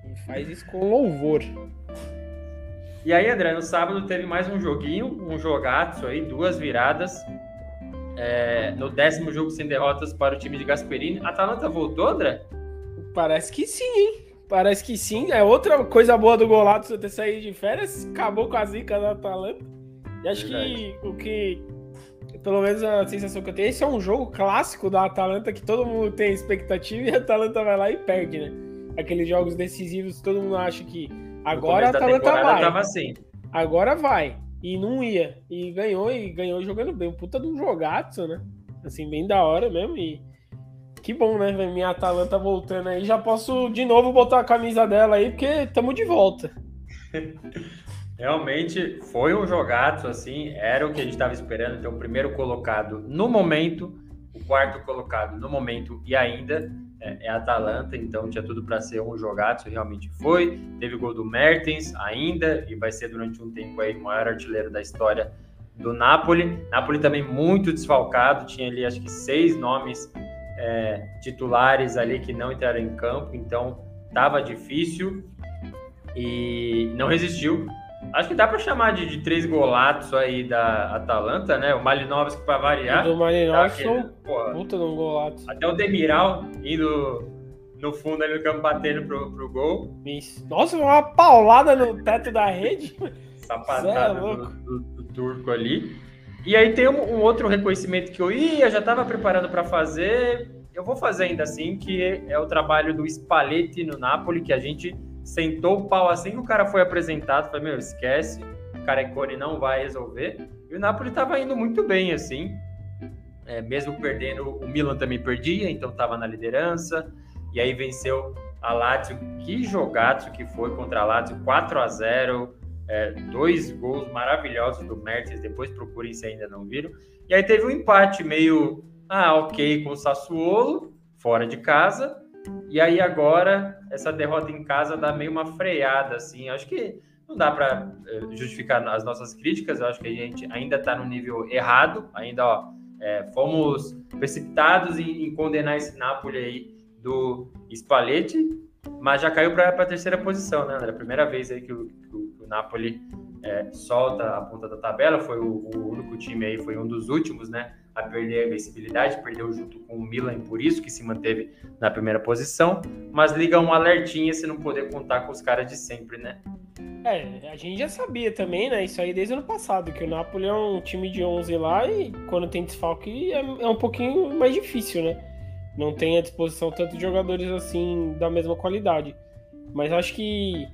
E faz isso com louvor. E aí, André, no sábado teve mais um joguinho, um jogaço aí, duas viradas. É, no décimo jogo sem derrotas para o time de Gasperini. A Atalanta voltou, André? Parece que sim, hein? Parece que sim. É outra coisa boa do Golato ter saído de férias. Acabou com a zica da Atalanta. E acho Verdade. que o que pelo menos a sensação que eu tenho, esse é um jogo clássico da Atalanta que todo mundo tem expectativa e a Atalanta vai lá e perde, né? Aqueles jogos decisivos, todo mundo acha que agora a Atalanta vai. Tava assim. Agora vai. E não ia. E ganhou, e ganhou jogando bem. Puta de um jogaço, né? Assim, bem da hora mesmo. E que bom, né? Minha Atalanta voltando aí. Já posso de novo botar a camisa dela aí, porque estamos de volta. Realmente foi um jogaço, assim, era o que a gente estava esperando. Então, o primeiro colocado no momento, o quarto colocado no momento e ainda é, é Atalanta. Então, tinha tudo para ser um jogaço, realmente foi. Teve gol do Mertens ainda, e vai ser durante um tempo aí o maior artilheiro da história do Napoli. Napoli também muito desfalcado, tinha ali acho que seis nomes é, titulares ali que não entraram em campo, então estava difícil e não resistiu Acho que dá para chamar de, de, três golatos aí da Atalanta, né? O Malinovski para variar. O do Malinovski tá puta de um. Até o Demiral indo no fundo ali no campo batendo pro, pro gol. Isso. Nossa, uma paulada no teto da rede. Sapatada é do, do, do, turco ali. E aí tem um, um, outro reconhecimento que eu ia, já estava preparando para fazer. Eu vou fazer ainda assim, que é o trabalho do Spalletti no Napoli, que a gente sentou o pau assim que o cara foi apresentado. Falei, meu, esquece, o Carecone não vai resolver. E o Napoli estava indo muito bem, assim. É, mesmo perdendo, o Milan também perdia, então estava na liderança. E aí venceu a Lazio. Que jogaço que foi contra a Lazio, 4 a 0 é, dois gols maravilhosos do Mertens. Depois procurem se ainda não viram. E aí teve um empate meio, ah, ok, com o Sassuolo, fora de casa. E aí agora essa derrota em casa dá meio uma freada, assim. Acho que não dá para eh, justificar as nossas críticas. Eu acho que a gente ainda está no nível errado. Ainda ó, é, fomos precipitados em, em, condenar esse Napoli aí do Spalletti, mas já caiu para a terceira posição, né, André? Primeira vez aí que o, que o, que o Napoli é, solta a ponta da tabela, foi o, o, único time aí, foi um dos últimos, né, a perder a invencibilidade, perdeu junto com o Milan, por isso que se manteve na primeira posição, mas liga um alertinha se não poder contar com os caras de sempre, né? É, a gente já sabia também, né, isso aí desde o ano passado, que o Napoli é um time de 11 lá e quando tem desfalque é, é um pouquinho mais difícil, né? Não tem à disposição tanto jogadores assim da mesma qualidade. Mas acho que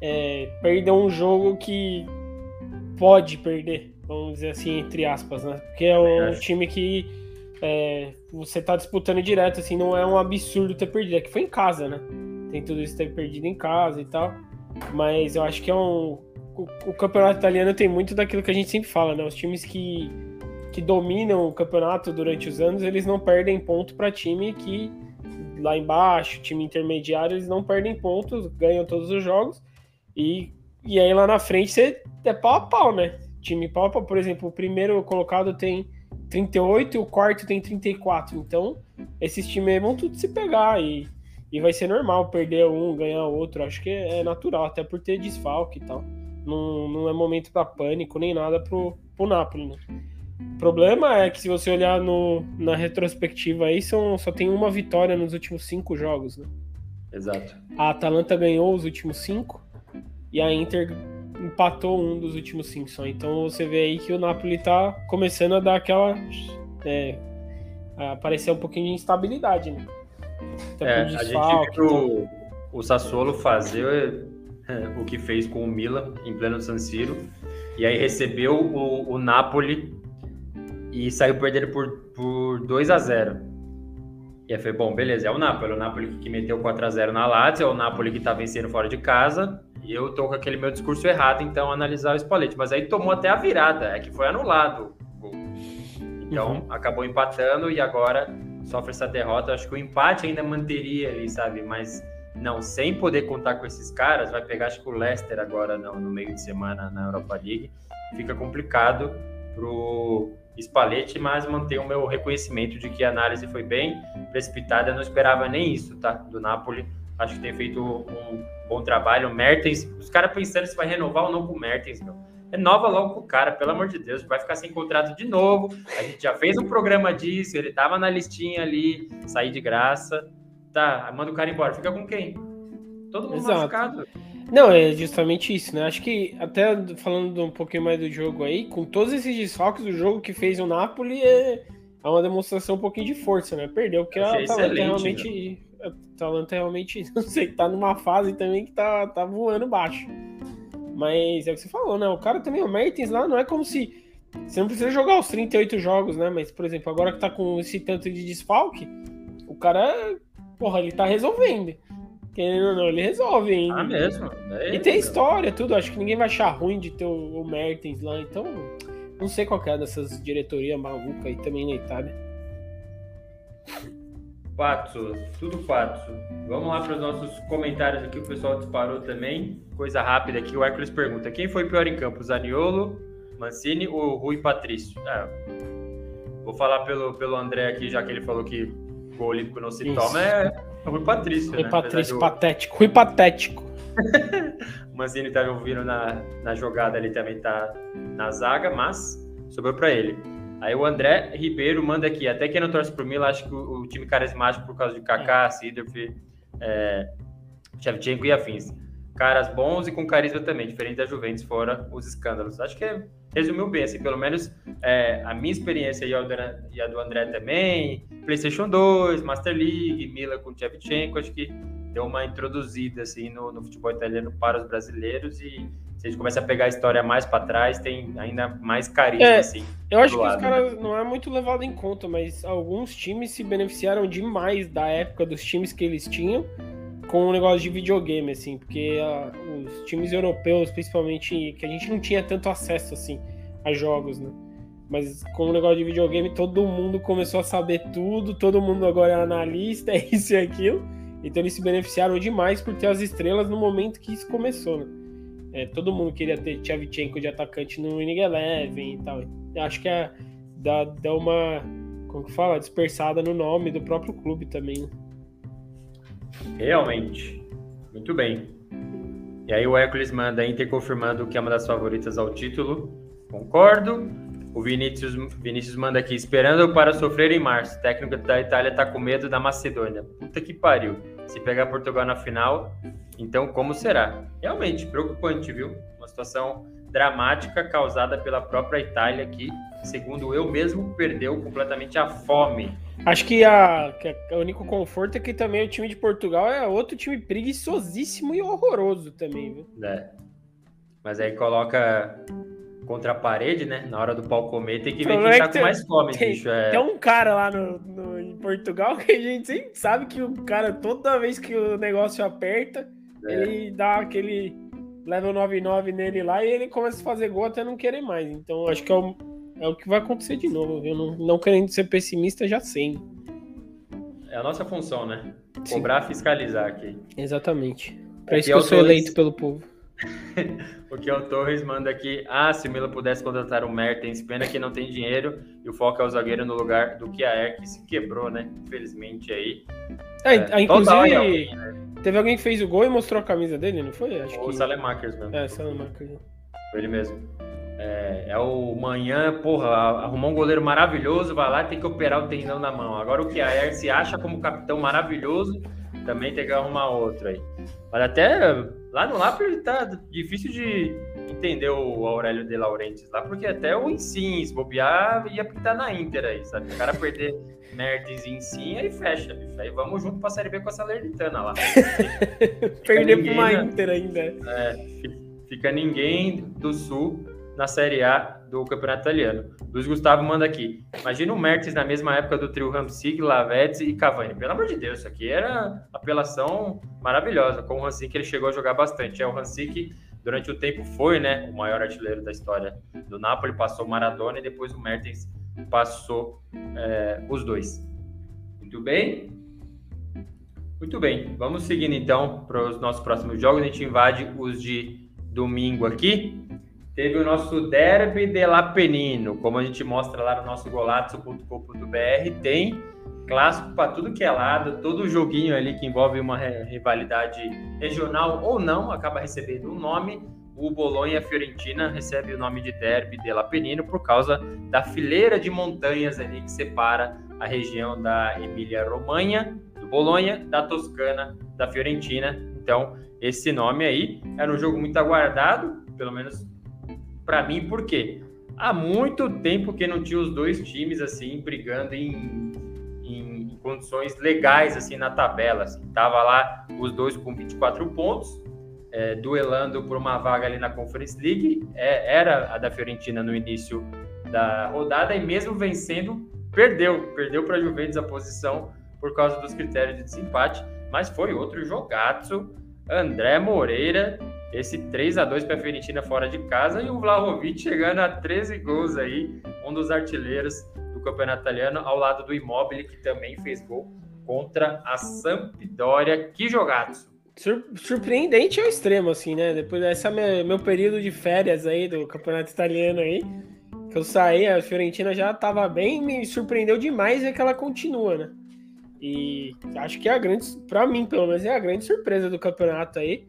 é, perdeu um jogo que pode perder, vamos dizer assim, entre aspas, né? Porque é um time que é, você tá disputando direto, assim, não é um absurdo ter perdido. É que foi em casa, né? Tem tudo isso ter perdido em casa e tal. Mas eu acho que é um. O, o campeonato italiano tem muito daquilo que a gente sempre fala, né? Os times que, que dominam o campeonato durante os anos, eles não perdem ponto para time que lá embaixo, time intermediário, eles não perdem pontos, ganham todos os jogos. E, e aí lá na frente você é pau a pau, né? Time pau a pau, por exemplo, o primeiro colocado tem 38 e o quarto tem 34. Então, esses times vão tudo se pegar e, e vai ser normal perder um, ganhar outro. Acho que é natural, até por ter desfalque e tal. Não, não é momento para pânico nem nada pro, pro Napoli, né? O problema é que se você olhar no, na retrospectiva aí, são, só tem uma vitória nos últimos cinco jogos, né? Exato. A Atalanta ganhou os últimos cinco e a Inter empatou um dos últimos cinco só. Então você vê aí que o Napoli tá começando a dar aquela. É, a aparecer um pouquinho de instabilidade, né? Então, é, a gente viu o, o Sassuolo fazer é, o que fez com o Milan em pleno San Siro e aí recebeu o, o Napoli e saiu perdendo por, por 2 a 0 e aí foi, bom, beleza, é o Napoli, é o Napoli que meteu 4 a 0 na Lazio, é o Napoli que tá vencendo fora de casa, e eu tô com aquele meu discurso errado, então, analisar o Spalletti. Mas aí tomou até a virada, é que foi anulado o gol. Então, uhum. acabou empatando e agora sofre essa derrota. Acho que o empate ainda manteria ali, sabe? Mas não, sem poder contar com esses caras, vai pegar acho que o Leicester agora no, no meio de semana na Europa League. Fica complicado pro Spalletti, mas manter o meu reconhecimento de que a análise foi bem precipitada. Eu não esperava nem isso, tá? Do Napoli. Acho que tem feito um bom trabalho. O Mertens, os caras pensando se vai renovar ou não com o Mertens, meu. Renova logo com o cara, pelo amor de Deus, vai ficar sem contrato de novo. A gente já fez um programa disso, ele tava na listinha ali, sair de graça. Tá, manda o cara embora. Fica com quem? Todo mundo Exato. machucado. Não, é justamente isso, né? Acho que até falando um pouquinho mais do jogo aí, com todos esses desfalques, o jogo que fez o Napoli é, é uma demonstração um pouquinho de força, né? Perdeu, porque a Atalanta realmente. A Atalanta realmente, não sei, tá numa fase também que tá, tá voando baixo. Mas é o que você falou, né? O cara também, o Mertens lá, não é como se. Você não precisa jogar os 38 jogos, né? Mas, por exemplo, agora que tá com esse tanto de desfalque, o cara, porra, ele tá resolvendo. Querendo ou não, ele resolve hein? Ah, mesmo? É e tem história, tudo. Acho que ninguém vai achar ruim de ter o, o Mertens lá. Então, não sei qual é dessas diretorias malucas aí também na Itália. Fatos, tudo fatos. Vamos lá para os nossos comentários aqui. O pessoal disparou também. Coisa rápida aqui. O Hércules pergunta: quem foi pior em campo, Zaniolo, Mancini ou Rui Patrício? Ah, vou falar pelo, pelo André aqui, já que ele falou que o Olímpico não se Isso. toma. É Rui Patrício. Rui né? Patrício, patético. Rui patético. o Mancini tá ouvindo na, na jogada ali também tá na zaga, mas sobrou para ele. Aí o André Ribeiro manda aqui, até quem não torce pro Milan, acho que o, o time carismático por causa de Kaká, é. Sidorf, é, Shevchenko e afins. Caras bons e com carisma também, diferente da Juventus, fora os escândalos. Acho que resumiu bem, assim, pelo menos é, a minha experiência e a, do, e a do André também, PlayStation 2, Master League, Mila com Shevchenko, acho que deu uma introduzida assim no, no, futebol italiano para os brasileiros e se a gente começa a pegar a história mais para trás, tem ainda mais carisma, é, assim. Eu acho que lado, os caras né? não é muito levado em conta, mas alguns times se beneficiaram demais da época dos times que eles tinham com o negócio de videogame, assim, porque a, os times europeus, principalmente, que a gente não tinha tanto acesso, assim, a jogos, né? Mas com o negócio de videogame, todo mundo começou a saber tudo, todo mundo agora é analista, é isso e aquilo. Então eles se beneficiaram demais por ter as estrelas no momento que isso começou, né? É, todo mundo queria ter Tchevchenko de atacante no Winning Eleven e tal. Eu acho que é, dá, dá uma, como que fala, dispersada no nome do próprio clube também, né? Realmente. Muito bem. E aí o Hércules manda Inter confirmando que é uma das favoritas ao título. Concordo. O Vinícius, Vinícius manda aqui, esperando para sofrer em março. Técnico da Itália tá com medo da Macedônia. Puta que pariu. Se pegar Portugal na final, então como será? Realmente, preocupante, viu? Uma situação dramática causada pela própria Itália que, segundo eu mesmo, perdeu completamente a fome. Acho que, a, que a, o único conforto é que também o time de Portugal é outro time preguiçosíssimo e horroroso também, viu? É. Mas aí coloca contra a parede, né? Na hora do pau comer, tem que ver quem é tá com mais fome, tem, bicho. É... Tem um cara lá no, no, em Portugal que a gente sempre sabe que o cara, toda vez que o negócio aperta, é. ele dá aquele level 99 nele lá e ele começa a fazer gol até não querer mais. Então acho que é o, é o que vai acontecer de novo. Eu não, não querendo ser pessimista, já sei. É a nossa função, né? Cobrar, Sim. fiscalizar aqui. Exatamente. Para isso que eu sou eleito pelo povo. o que o Torres manda aqui. Ah, se o Mila pudesse contratar o Mertens, pena que não tem dinheiro e o foco é o zagueiro no lugar do que a Air, que se quebrou, né? Infelizmente aí. É, é, inclusive, alguém, né? teve alguém que fez o gol e mostrou a camisa dele, não foi? Acho o que... Salemakers mesmo. É, Salemakers. Foi ele mesmo. É, é, o manhã, porra, arrumou um goleiro maravilhoso, vai lá e tem que operar o tendão na mão. Agora o que a Air se acha como capitão maravilhoso, também tem que arrumar outro aí. Mas até lá no Napoli tá difícil de entender o Aurélio de Laurentiis lá, porque até o Insim, se bobear, ia pintar na Inter aí, sabe? O cara perder Mertens em Insim, aí fecha, bicho. Aí vamos junto pra Série B com essa Salernitana lá. Perder pra uma Inter ainda. É, fica ninguém do Sul na Série A do Campeonato Italiano. Luiz Gustavo manda aqui. Imagina o Mertens na mesma época do trio Ramsig, Lavezzi e Cavani. Pelo amor de Deus, isso aqui era apelação maravilhosa. Com o Ramsig ele chegou a jogar bastante. É o Ramsig durante o tempo foi, né, o maior artilheiro da história do Napoli, passou Maradona e depois o Mertens passou é, os dois. Muito bem. Muito bem. Vamos seguindo então para os nossos próximos jogos. A gente invade os de domingo aqui teve o nosso Derby de Lapenino, como a gente mostra lá no nosso golazzo.com.br, tem clássico para tudo que é lado, todo joguinho ali que envolve uma rivalidade regional ou não, acaba recebendo um nome. O Bolonha Fiorentina recebe o nome de Derby de Lapenino por causa da fileira de montanhas ali que separa a região da Emília-Romanha, do Bolonha, da Toscana, da Fiorentina. Então, esse nome aí era um jogo muito aguardado, pelo menos para mim, porque há muito tempo que não tinha os dois times assim brigando em, em, condições legais assim na tabela. Assim. Tava lá os dois com 24 pontos, é, duelando por uma vaga ali na Conference League. É, era a da Fiorentina no início da rodada e mesmo vencendo, perdeu, perdeu para a Juventus a posição por causa dos critérios de desempate. Mas foi outro jogaço. André Moreira esse 3 a 2 para a Fiorentina fora de casa e o Vlahovic chegando a 13 gols aí, um dos artilheiros do Campeonato Italiano, ao lado do Immobile, que também fez gol contra a Sampdoria. Que jogados! surpreendente ao extremo, assim, né? Depois desse meu, meu período de férias aí do Campeonato Italiano aí, que eu saí, a Fiorentina já estava bem, me surpreendeu demais é que ela continua, né? E acho que é a grande, para mim, pelo menos, é a grande surpresa do campeonato aí.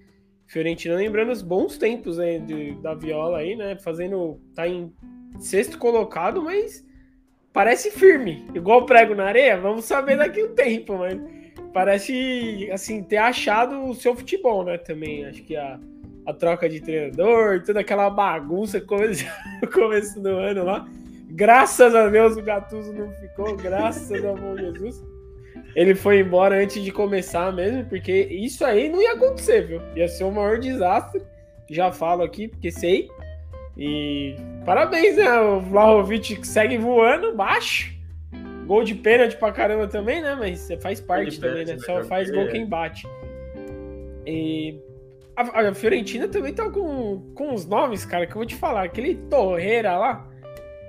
Fiorentina lembrando os bons tempos né, de, da Viola aí, né? Fazendo. tá em sexto colocado, mas parece firme. Igual prego na areia, vamos saber daqui um tempo, mas parece assim, ter achado o seu futebol, né? Também. Acho que a, a troca de treinador, toda aquela bagunça no começo do ano lá. Graças a Deus o Gattuso não ficou, graças a bom Jesus. Ele foi embora antes de começar mesmo, porque isso aí não ia acontecer, viu? Ia ser o maior desastre. Já falo aqui, porque sei. E parabéns, né? O Vlahovic segue voando baixo. Gol de pênalti pra caramba também, né? Mas você faz parte também, né? Só faz gol quem bate. E a, a, Fiorentina também tá com, com os nomes, cara, que eu vou te falar. Aquele Torreira lá,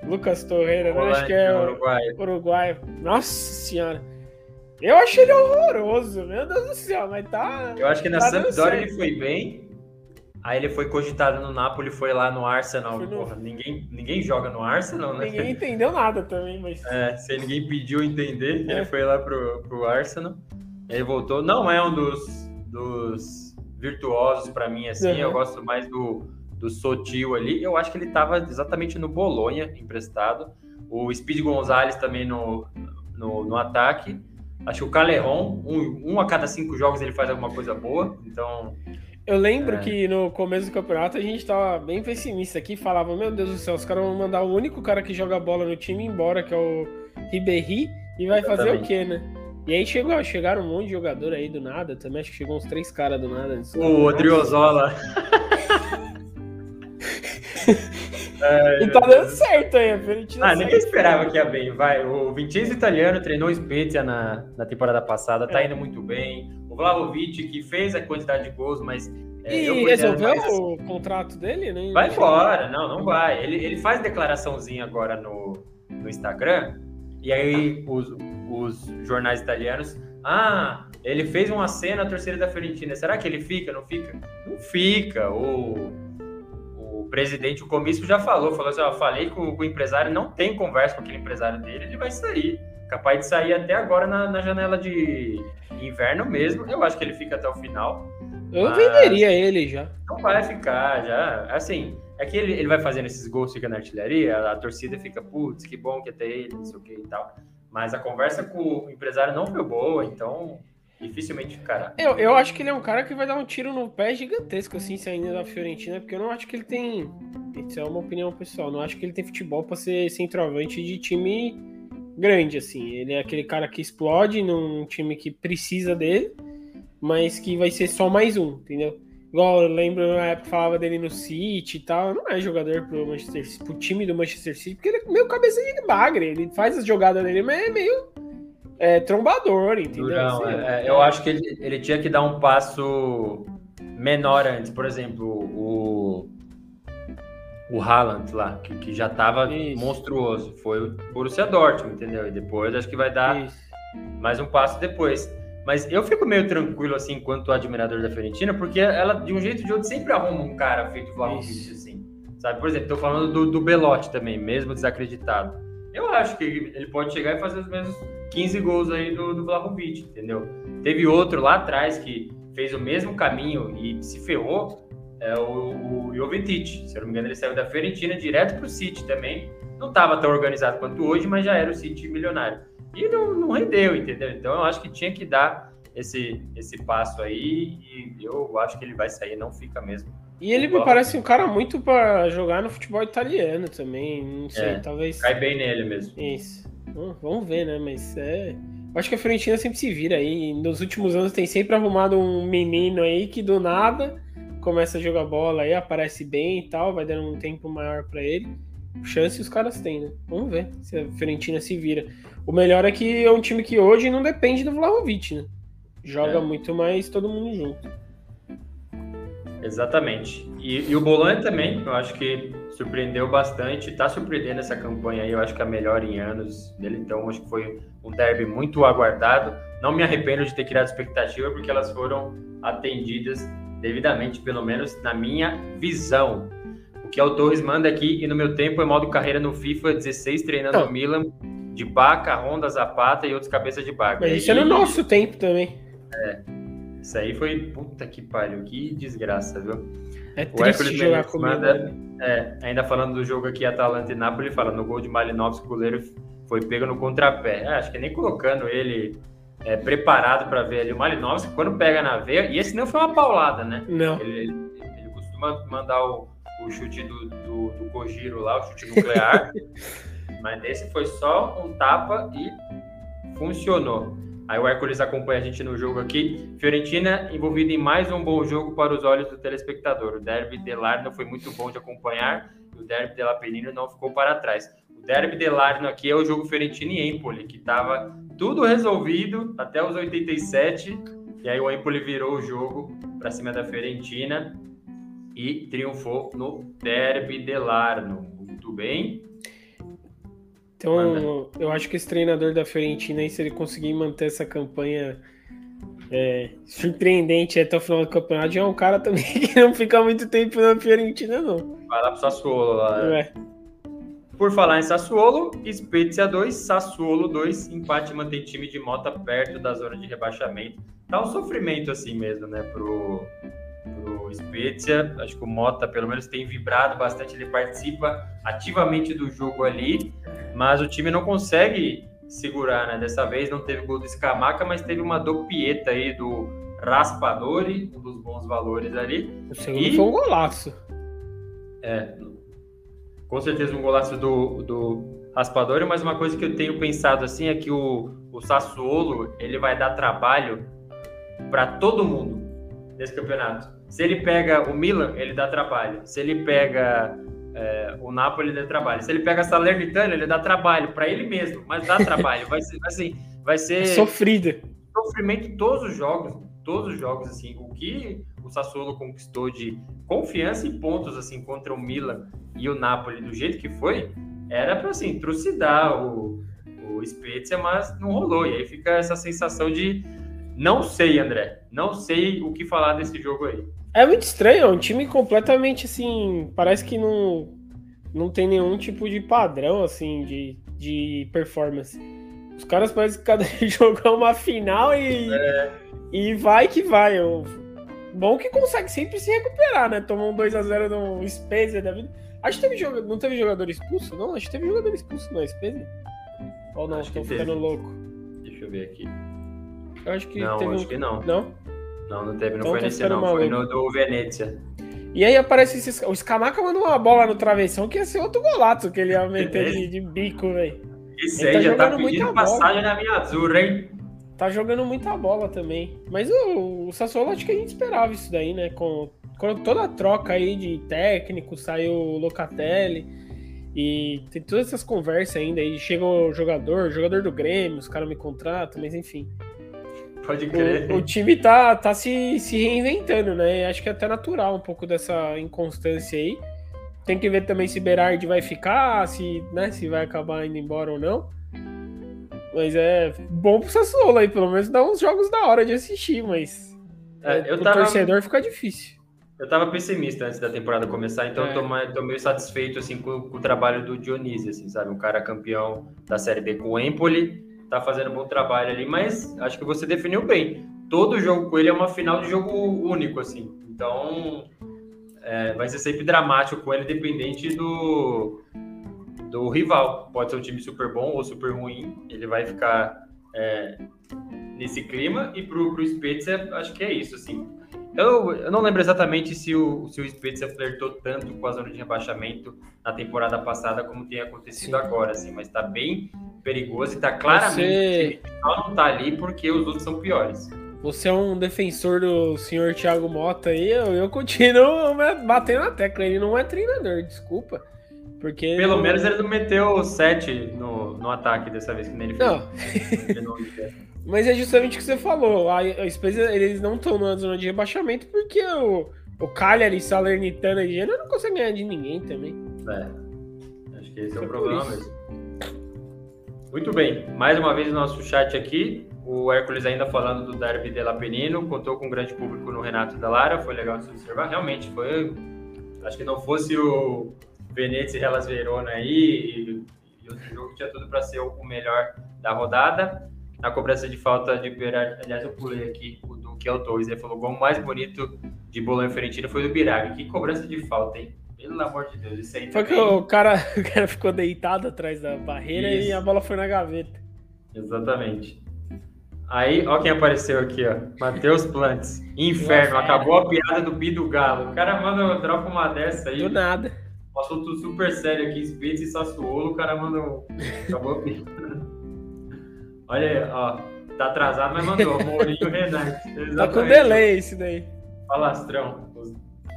Lucas Torreira, né? Acho que é Uruguai. Uruguai. Nossa senhora. Eu achei ele horroroso, meu Deus do céu, mas tá. Eu acho que na tá Sampdoria ele foi bem. Aí ele foi cogitado no Napoli, foi lá no Arsenal. No... Porra, ninguém, ninguém joga no Arsenal, né? Ninguém entendeu nada também, mas. É, se ninguém pediu entender, é. ele foi lá pro, pro Arsenal. Aí voltou. Não é um dos, dos virtuosos para mim, assim. Uhum. Eu gosto mais do, do Sotil ali. Eu acho que ele estava exatamente no Bolonha, emprestado. O Speed Gonzalez também no, no, no ataque. Acho que o Caleron, um, um, a cada cinco jogos ele faz alguma coisa boa. Então. Eu lembro é... que no começo do campeonato a gente tava bem pessimista aqui, falava, meu Deus do céu, os caras vão mandar o único cara que joga bola no time embora, que é o Ribéry, e vai Exatamente. fazer o quê, né? E aí chegou, chegaram um monte de jogador aí do nada, também acho que chegou uns três caras do nada. O Odriozola. É, e tá dando certo aí, a Fiorentina. Ah, ninguém esperava que ia bem. Vai, o Vincenzo Italiano treinou o Spezia na, na temporada passada, tá é. indo muito bem. O Vlahovic, que fez a quantidade de gols, mas. É, e resolveu mais... o contrato dele, né? Vai embora, não, não vai. Ele, ele faz declaraçãozinha agora no, no Instagram, e aí os, os jornais italianos. Ah, ele fez uma cena a torcida da Fiorentina. Será que ele fica? Não fica? Não fica. O presidente, o comício já falou, falou assim, ó, falei com, o empresário, não tem conversa com aquele empresário dele, ele vai sair. Capaz de sair até agora na, na janela de inverno mesmo. Eu acho que ele fica até o final. Eu venderia ele já. Não vai ficar, já. Assim, é que ele, ele vai fazendo esses gols, fica na artilharia, a, a torcida fica, putz, que bom que até ele, não sei o que e tal. Mas a conversa com o empresário não foi boa, então dificilmente ficará. Eu, eu acho que ele é um cara que vai dar um tiro no pé gigantesco, assim, saindo da Fiorentina, porque eu não acho que ele tem. Isso é uma opinião pessoal. Não acho que ele tem futebol para ser centroavante de time grande, assim. Ele é aquele cara que explode num time que precisa dele, mas que vai ser só mais um, entendeu? Igual eu lembro na época falava dele no City e tal. Não é jogador pro, Manchester, pro time do Manchester City, porque ele é meio cabeça de bagre. Ele faz as jogadas dele, mas é meio é, trombador, entendeu? Não, assim, é, eu acho que ele, ele tinha que dar um passo menor antes. Por exemplo, o, o Haaland lá, que, que já estava monstruoso. Foi o Borussia Dortmund, entendeu? E depois acho que vai dar Isso. mais um passo depois. Mas eu fico meio tranquilo, assim, enquanto admirador da Fiorentina, porque ela, de um jeito ou de outro, sempre arruma um cara feito Vlahovic, assim. Sabe? Por exemplo, tô falando do, do Belotti também, mesmo desacreditado. Eu acho que ele pode chegar e fazer os mesmos 15 gols aí do, do Vlahovic, entendeu? Teve outro lá atrás que fez o mesmo caminho e se ferrou, é o, o Jovetic. Se eu não me engano, ele saiu da Fiorentina direto para o City também. Não estava tão organizado quanto hoje, mas já era o City milionário. E não, não rendeu, entendeu? Então eu acho que tinha que dar esse, esse passo aí e eu acho que ele vai sair, não fica mesmo. E ele me parece um cara muito para jogar no futebol italiano também, não sei, é, talvez... Cai bem nele mesmo. Isso. Vamos ver, né? Mas é. Acho que a Fiorentina sempre se vira aí. Nos últimos anos tem sempre arrumado um menino aí que do nada começa a jogar bola aí, aparece bem e tal, vai dando um tempo maior para ele. Chance os caras têm, né? Vamos ver se a Fiorentina se vira. O melhor é que é um time que hoje não depende do Vlahovic, né? Joga é. muito mais todo mundo junto. Exatamente. E, e o Bolonha também, eu acho que surpreendeu bastante, está surpreendendo essa campanha aí, eu acho que é a melhor em anos dele, então acho que foi um derby muito aguardado. Não me arrependo de ter criado expectativa, porque elas foram atendidas devidamente, pelo menos na minha visão. O que o Torres manda aqui, e no meu tempo é modo carreira no FIFA 16, treinando no Milan, de Baca, Honda, Zapata e outros cabeças de baga. Mas isso é no nosso tempo também. É. Isso aí foi. Puta que pariu, que desgraça, viu? É triste jogar comigo. Manda, é, ainda falando do jogo aqui, Atalanta e Napoli, fala no gol de Malinovski, o goleiro foi pego no contrapé. É, acho que nem colocando ele é, preparado para ver ali o Malinovski, quando pega na veia, e esse não foi uma paulada, né? Não. Ele, ele, ele costuma mandar o, o chute do, do, do Kojiro lá, o chute nuclear, mas esse foi só um tapa e funcionou. Aí o Hércules acompanha a gente no jogo aqui. Fiorentina envolvida em mais um bom jogo para os olhos do telespectador. O derby de Larno foi muito bom de acompanhar e o derby de Lapelino não ficou para trás. O derby de Larno aqui é o jogo Fiorentina e Empoli, que estava tudo resolvido até os 87. E aí o Empoli virou o jogo para cima da Fiorentina e triunfou no derby de Larno. Muito bem. Então, Manda. eu acho que esse treinador da Fiorentina, aí, se ele conseguir manter essa campanha é, surpreendente até o final do campeonato, já é um cara também que não fica muito tempo na Fiorentina, não. Vai lá pro Sassuolo lá. Né? É. Por falar em Sassuolo, Spezia 2, Sassuolo 2, empate mantém time de Mota perto da zona de rebaixamento. Tá um sofrimento assim mesmo, né, pro, pro Spezia. Acho que o Mota, pelo menos, tem vibrado bastante, ele participa ativamente do jogo ali, mas o time não consegue segurar, né? Dessa vez não teve gol do Scamaca, mas teve uma dopieta aí do Raspadori, um dos bons valores ali. O segundo e... foi um golaço. É, com certeza um golaço do, do Raspadori, mas uma coisa que eu tenho pensado assim é que o, o Sassuolo ele vai dar trabalho para todo mundo nesse campeonato. Se ele pega o Milan, ele dá trabalho. Se ele pega é, o Napoli, ele dá trabalho. Se ele pega a Salernitana, ele dá trabalho para ele mesmo, mas dá trabalho. Vai ser assim, vai ser sofrida. Sofrimento todos os jogos, todos os jogos assim. O que o Sassuolo conquistou de confiança e pontos assim contra o Milan e o Napoli do jeito que foi, era para assim trucidar o o Spezia, mas não rolou. E aí fica essa sensação de não sei, André. Não sei o que falar desse jogo aí. É muito estranho, é um time completamente assim. Parece que não, não tem nenhum tipo de padrão assim de, de performance. Os caras parecem que cada jogo é uma final e, é. e vai que vai. Eu, bom que consegue sempre se recuperar, né? Tomou um 2x0 no Spezia da vida. Acho que teve jogador, não teve jogador expulso, não? Acho que teve jogador expulso no Spezia. Ou não, estou ficando louco. Deixa eu ver aqui. Eu acho que não, teve acho um... que não. Não? Não, não teve, não então, foi nesse não, foi no do Venezia. E aí aparece o Scamaca mandou uma bola no travessão que ia ser outro golaço que ele ia meter de, de bico, velho. Isso aí tá já tá pedindo passagem bola. na minha azul, hein? Tá jogando muita bola também. Mas o, o Sassuolo acho que a gente esperava isso daí, né? Com, com toda a troca aí de técnico, saiu o Locatelli e tem todas essas conversas ainda aí. Chega o jogador, jogador do Grêmio, os caras me contratam, mas enfim. Pode crer. O, o, time tá, tá se, se reinventando, né? Acho que é até natural um pouco dessa inconstância aí. Tem que ver também se Berardi vai ficar, se, né, se vai acabar indo embora ou não. Mas é bom pro Sassuolo aí, pelo menos dá uns jogos da hora de assistir, mas é, é, eu tava... torcedor fica difícil. Eu tava pessimista antes da temporada começar, então é. eu tô, tô, meio satisfeito assim, com, com, o trabalho do Dionísio, assim, sabe? Um cara campeão da Série B com o Empoli, tá fazendo um bom trabalho ali, mas acho que você definiu bem. Todo jogo com ele é uma final de jogo único, assim. Então, é, vai ser sempre dramático com ele, dependente do, do rival. Pode ser um time super bom ou super ruim, ele vai ficar é, nesse clima. E pro, pro Spezia, acho que é isso, assim. Eu, eu não lembro exatamente se o, se o Spezia flertou tanto com a zona de rebaixamento na temporada passada como tem acontecido Sim. agora, assim, mas tá bem perigoso e tá claramente Você... só não tá ali porque os outros são piores. Você é um defensor do senhor Thiago Mota aí, eu, eu continuo batendo na tecla. Ele não é treinador, desculpa. Porque Pelo não... menos ele não meteu 7 no, no ataque dessa vez que nem ele fez. Não. Mas é justamente o que você falou. A, a Spezia, eles não estão na zona de rebaixamento porque o, o Cagliari, Salernitana e Genoa não consegue ganhar de ninguém também. É. Acho que esse é, é o problema mesmo. Muito bem, mais uma vez nosso chat aqui. O Hércules ainda falando do Derby de La Penino, contou com um grande público no Renato da Lara, foi legal de se observar. Realmente, foi. Acho que não fosse o Venezia e Hellas Verona aí, e, outro jogo tinha tudo para ser o melhor da rodada. Na cobrança de falta de Biraghi, aliás, eu pulei aqui o do que é o Torres, ele falou: o gol mais bonito de Bolonha Fiorentina foi do Biraghi. Que cobrança de falta, hein? Pelo amor de Deus, isso aí. Foi também... que o cara, o cara ficou deitado atrás da barreira isso. e a bola foi na gaveta. Exatamente. Aí, ó quem apareceu aqui, ó. Matheus Plantes. Inferno, acabou a piada do Bi do Galo. O cara manda, dropa uma dessa aí. Do nada. Um assunto super sério aqui, Spitz e Sassuolo, o cara manda. Acabou a piada. Olha aí, ó. Tá atrasado, mas mandou. Mourinho Renate. Tá com delay esse daí. Falastrão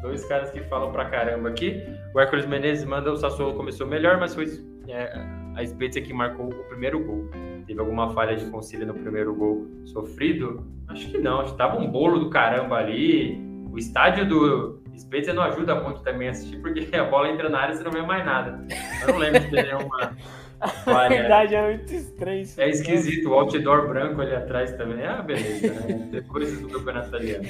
dois caras que falam pra caramba aqui. O Hércules Menezes manda o Sassuolo começou melhor, mas foi é, a Spezia que marcou o primeiro gol. Teve alguma falha de concílio no primeiro gol sofrido? Acho que não, acho que tava um bolo do caramba ali. O estádio do Spezia não ajuda muito também a assistir, porque a bola entra na área e você não vê mais nada. Eu não lembro de ter nenhuma falha. A verdade é muito estranho. É esquisito, o outdoor branco ali atrás também. Ah, beleza, né? Coisas do campeonato italiano.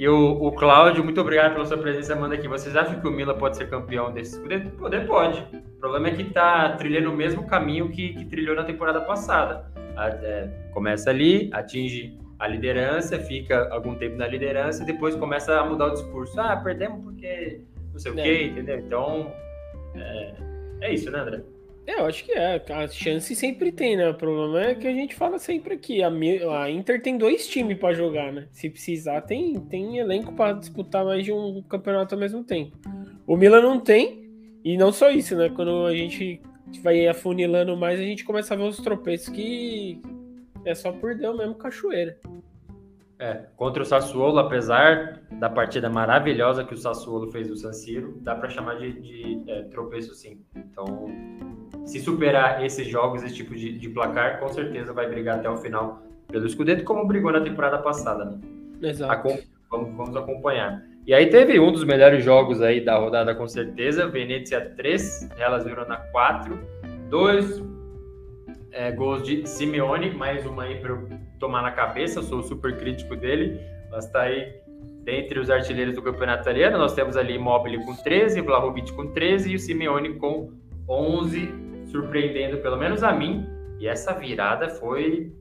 E o, o Cláudio, muito obrigado pela sua presença, manda aqui. Vocês acham que o Milan pode ser campeão desse Poder pode. O problema é que está trilhando o mesmo caminho que, que trilhou na temporada passada. A, é, começa ali, atinge a liderança, fica algum tempo na liderança e depois começa a mudar o discurso. Ah, perdemos porque não sei o é. quê, entendeu? Então, é, é isso, né, André? É, eu acho que é. A chance sempre tem, né? O problema é que a gente fala sempre aqui. A, a Inter tem dois times para jogar, né? Se precisar, tem, tem elenco para disputar mais de um campeonato ao mesmo tempo. O Milan não tem. E não só isso, né? Quando a gente vai afunilando mais, a gente começa a ver os tropeços que é só por Deus mesmo, cachoeira. É, contra o Sassuolo, apesar da partida maravilhosa que o Sassuolo fez no San Siro, dá para chamar de, de é, tropeço sim. Então, se superar esses jogos, esse tipo de, de, placar, com certeza vai brigar até o final pelo Scudetto, como brigou na temporada passada, né? Exato. vamos, vamos acompanhar. E aí teve um dos melhores jogos aí da rodada, com certeza. Venezia 3, Hellas Verona 4. Dois é, gols de Simeone, mais uma aí para tomar na cabeça, eu sou super crítico dele, mas está aí dentre os artilheiros do campeonato italiano. Nós temos ali Immobile com 13, Vlahovic com 13 e o Simeone com 11, surpreendendo pelo menos a mim. E essa virada foi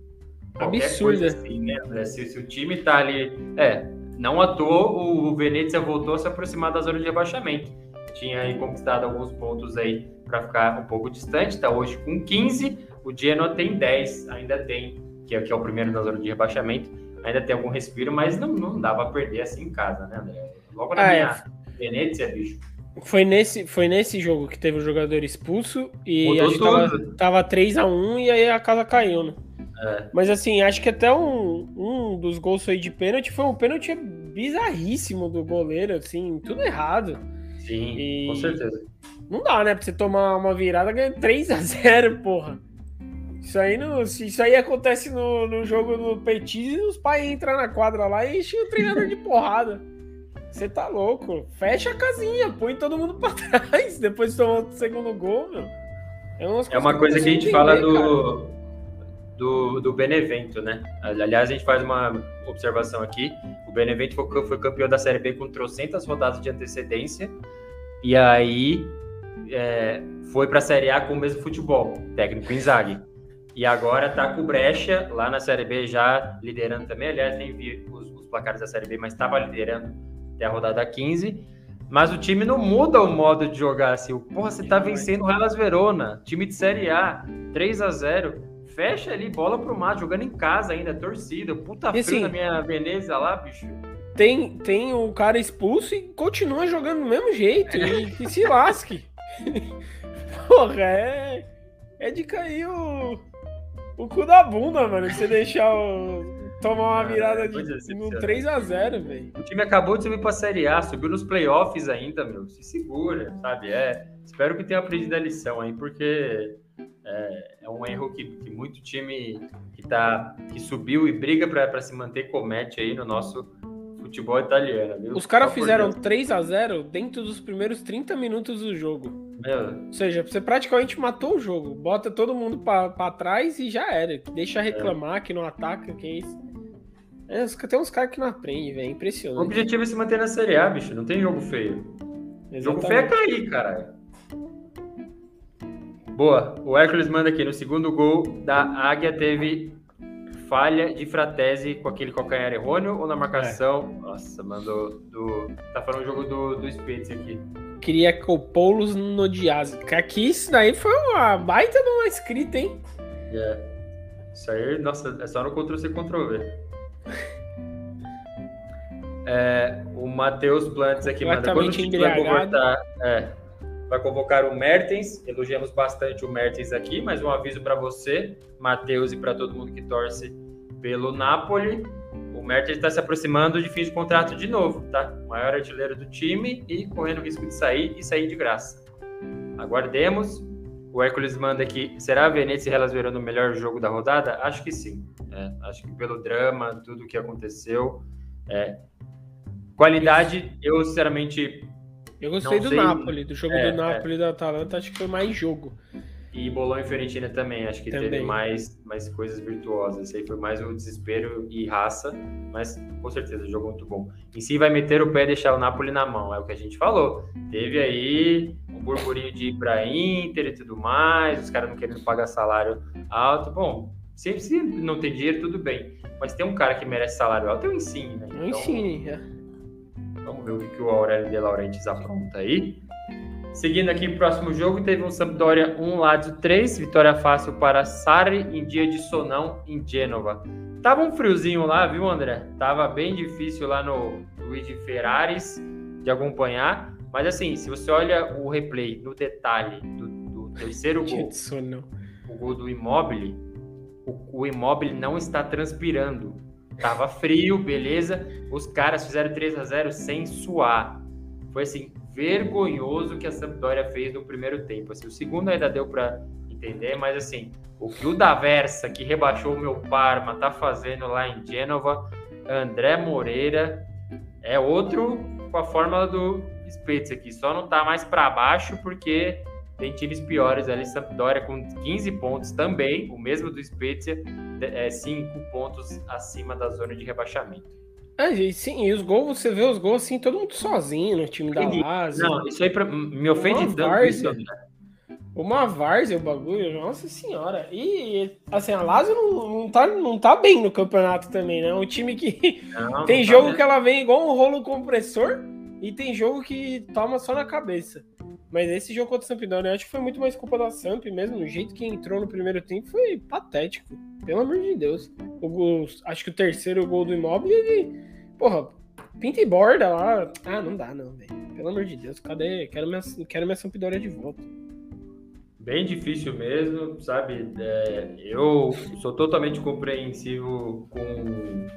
absurda. Assim, né? se, se, o time tá ali. É, não à toa o Venezia voltou a se aproximar da zona de rebaixamento. Tinha aí conquistado alguns pontos aí para ficar um pouco distante, está hoje com 15. O Genoa tem 10, ainda tem, que é, que é o primeiro na zona de rebaixamento. Ainda tem algum respiro, mas não, não dá para perder assim em casa, né, André? Logo na ah, minha é. Venezia, bicho. Foi nesse, foi nesse jogo que teve o jogador expulso e Mudou a gente tava, tava 3x1 e aí a casa caiu, né? É. Mas assim, acho que até um, um dos gols aí de pênalti foi um pênalti bizarríssimo do goleiro, assim, tudo errado. Sim, e... com certeza. Não dá, né? Pra você tomar uma virada, ganha 3x0, porra. Isso aí, no, isso aí acontece no, no jogo do Petis e os pais entram na quadra lá e enchem o treinador de porrada. Você tá louco? Fecha a casinha, põe todo mundo pra trás depois de tomar o segundo gol, meu. É, é uma coisa que a gente fala do, do, do Benevento, né? Aliás, a gente faz uma observação aqui. O Benevento foi, foi campeão da Série B com trocentas rodadas de antecedência. E aí é, foi para a Série A com o mesmo futebol, técnico Inzaghi. E agora tá com o Brecha lá na Série B já liderando também. Aliás, nem vi os, os placares da Série B, mas estava liderando até a rodada 15. Mas o time não muda o modo de jogar assim. Porra, você tá vencendo o Hellas Verona, time de Série A, 3 a 0 Fecha ali, bola pro mato, jogando em casa ainda, torcida. Puta frio assim, na minha Veneza lá, bicho. Tem, tem o cara expulso e continua jogando do mesmo jeito. e que se lasque. Porra, é. É de cair o o cu da bunda, mano. Você deixar o. Tomar uma virada de no 3x0, velho. O time acabou de subir pra Série A, subiu nos playoffs ainda, meu. Se segura, sabe? É. Espero que tenha aprendido a lição aí, porque é, é um erro que, que, muito time que, tá, que subiu e briga para se manter comete aí no nosso futebol italiano. Viu? Os caras fizeram 3 a 0 dentro dos primeiros 30 minutos do jogo. Ou seja, você praticamente matou o jogo. Bota todo mundo para trás e já era. Deixa reclamar é. que não ataca, que é isso. É, tem uns caras que não aprendem, velho. Impressionante. O objetivo é se manter na Série A, bicho. Não tem jogo feio. Exatamente. Jogo feio é cair, caralho. Boa. O Hércules manda aqui. No segundo gol da Águia teve falha de Fratese com aquele calcanhar errôneo ou na marcação? É. Nossa, mandou do. Tá falando o jogo do, do Spitz aqui. Queria que o Poulos no Diaz. Aqui isso daí foi uma baita de uma escrita, hein? É. Isso aí, nossa, é só no Ctrl-C, Ctrl-V. É, o Matheus Plantes aqui manda. Quando o time vai convocar, é, vai convocar o Mertens. Elogiamos bastante o Mertens aqui, mas um aviso para você, Matheus, e para todo mundo que torce pelo Napoli. O Mertens está se aproximando de fim de contrato de novo, tá? Maior artilheiro do time e correndo risco de sair e sair de graça. Aguardemos. O Hércules manda aqui. Será a Venezia e Hellas Verona o melhor jogo da rodada? Acho que sim. É, acho que pelo drama, tudo que aconteceu. É. Qualidade, eu sinceramente eu gostei do Napoli, do jogo é, do Napoli e é. da Atalanta, acho que foi mais jogo. E Bolonha e Fiorentina também, acho que também. teve mais, mais coisas virtuosas. Esse aí foi mais o desespero e raça, mas com certeza, o jogo muito bom. Em si vai meter o pé e deixar o Napoli na mão, é o que a gente falou. Teve aí um burburinho de ir pra Inter e tudo mais, os caras não querendo pagar salário alto. Bom, Se, se não tem dinheiro, tudo bem. Mas tem um cara que merece salário alto, é o Insigne, né? Então, Insigne, é. Vamos ver o que, que o Aurélio de Laurentiis apronta aí. Seguindo aqui o próximo jogo, teve um Sampdoria 1, Lazio 3, vitória fácil para Sarri em dia de Sonão em Gênova. Tava um friozinho lá, viu, André? Tava bem difícil lá no Luigi Ferraris de acompanhar, mas assim, se você olha o replay no detalhe do, do terceiro gol, o gol do Immobile, o, o Immobile não está transpirando. Tava frio, beleza. Os caras fizeram 3 a 0 sem suar. Foi assim, vergonhoso que a Sampdoria fez no primeiro tempo. Assim, o segundo ainda deu para entender, mas assim, o que o Daversa, que rebaixou o meu Parma, tá fazendo lá em Gênova, André Moreira é outro com a fórmula do Spezia aqui, só não tá mais para baixo porque tem times piores ali, Sampdoria com 15 pontos também, o mesmo do Spezia, 5 é, pontos acima da zona de rebaixamento. É, sim, e os gols, você vê os gols assim, todo mundo sozinho no time da Lazio. Não, isso aí pra, me ofende tanto isso, André. Uma várzea o bagulho, nossa senhora. E, assim, a Lazio não, não, tá, não tá bem no campeonato também, né? É um time que não, tem não tá jogo tá que ela vem igual um rolo compressor e tem jogo que toma só na cabeça. Mas esse jogo contra o Sampdoria, eu acho que foi muito mais culpa da Samp mesmo. O jeito que entrou no primeiro tempo foi patético. Pelo amor de Deus. O, acho que o terceiro gol do Imóvel, ele. Porra, pinta e borda lá. Ah, não dá, não, velho. Pelo amor de Deus, cadê? Quero minha, quero minha Sampdoria de volta. Bem difícil mesmo, sabe? É, eu sou totalmente compreensivo com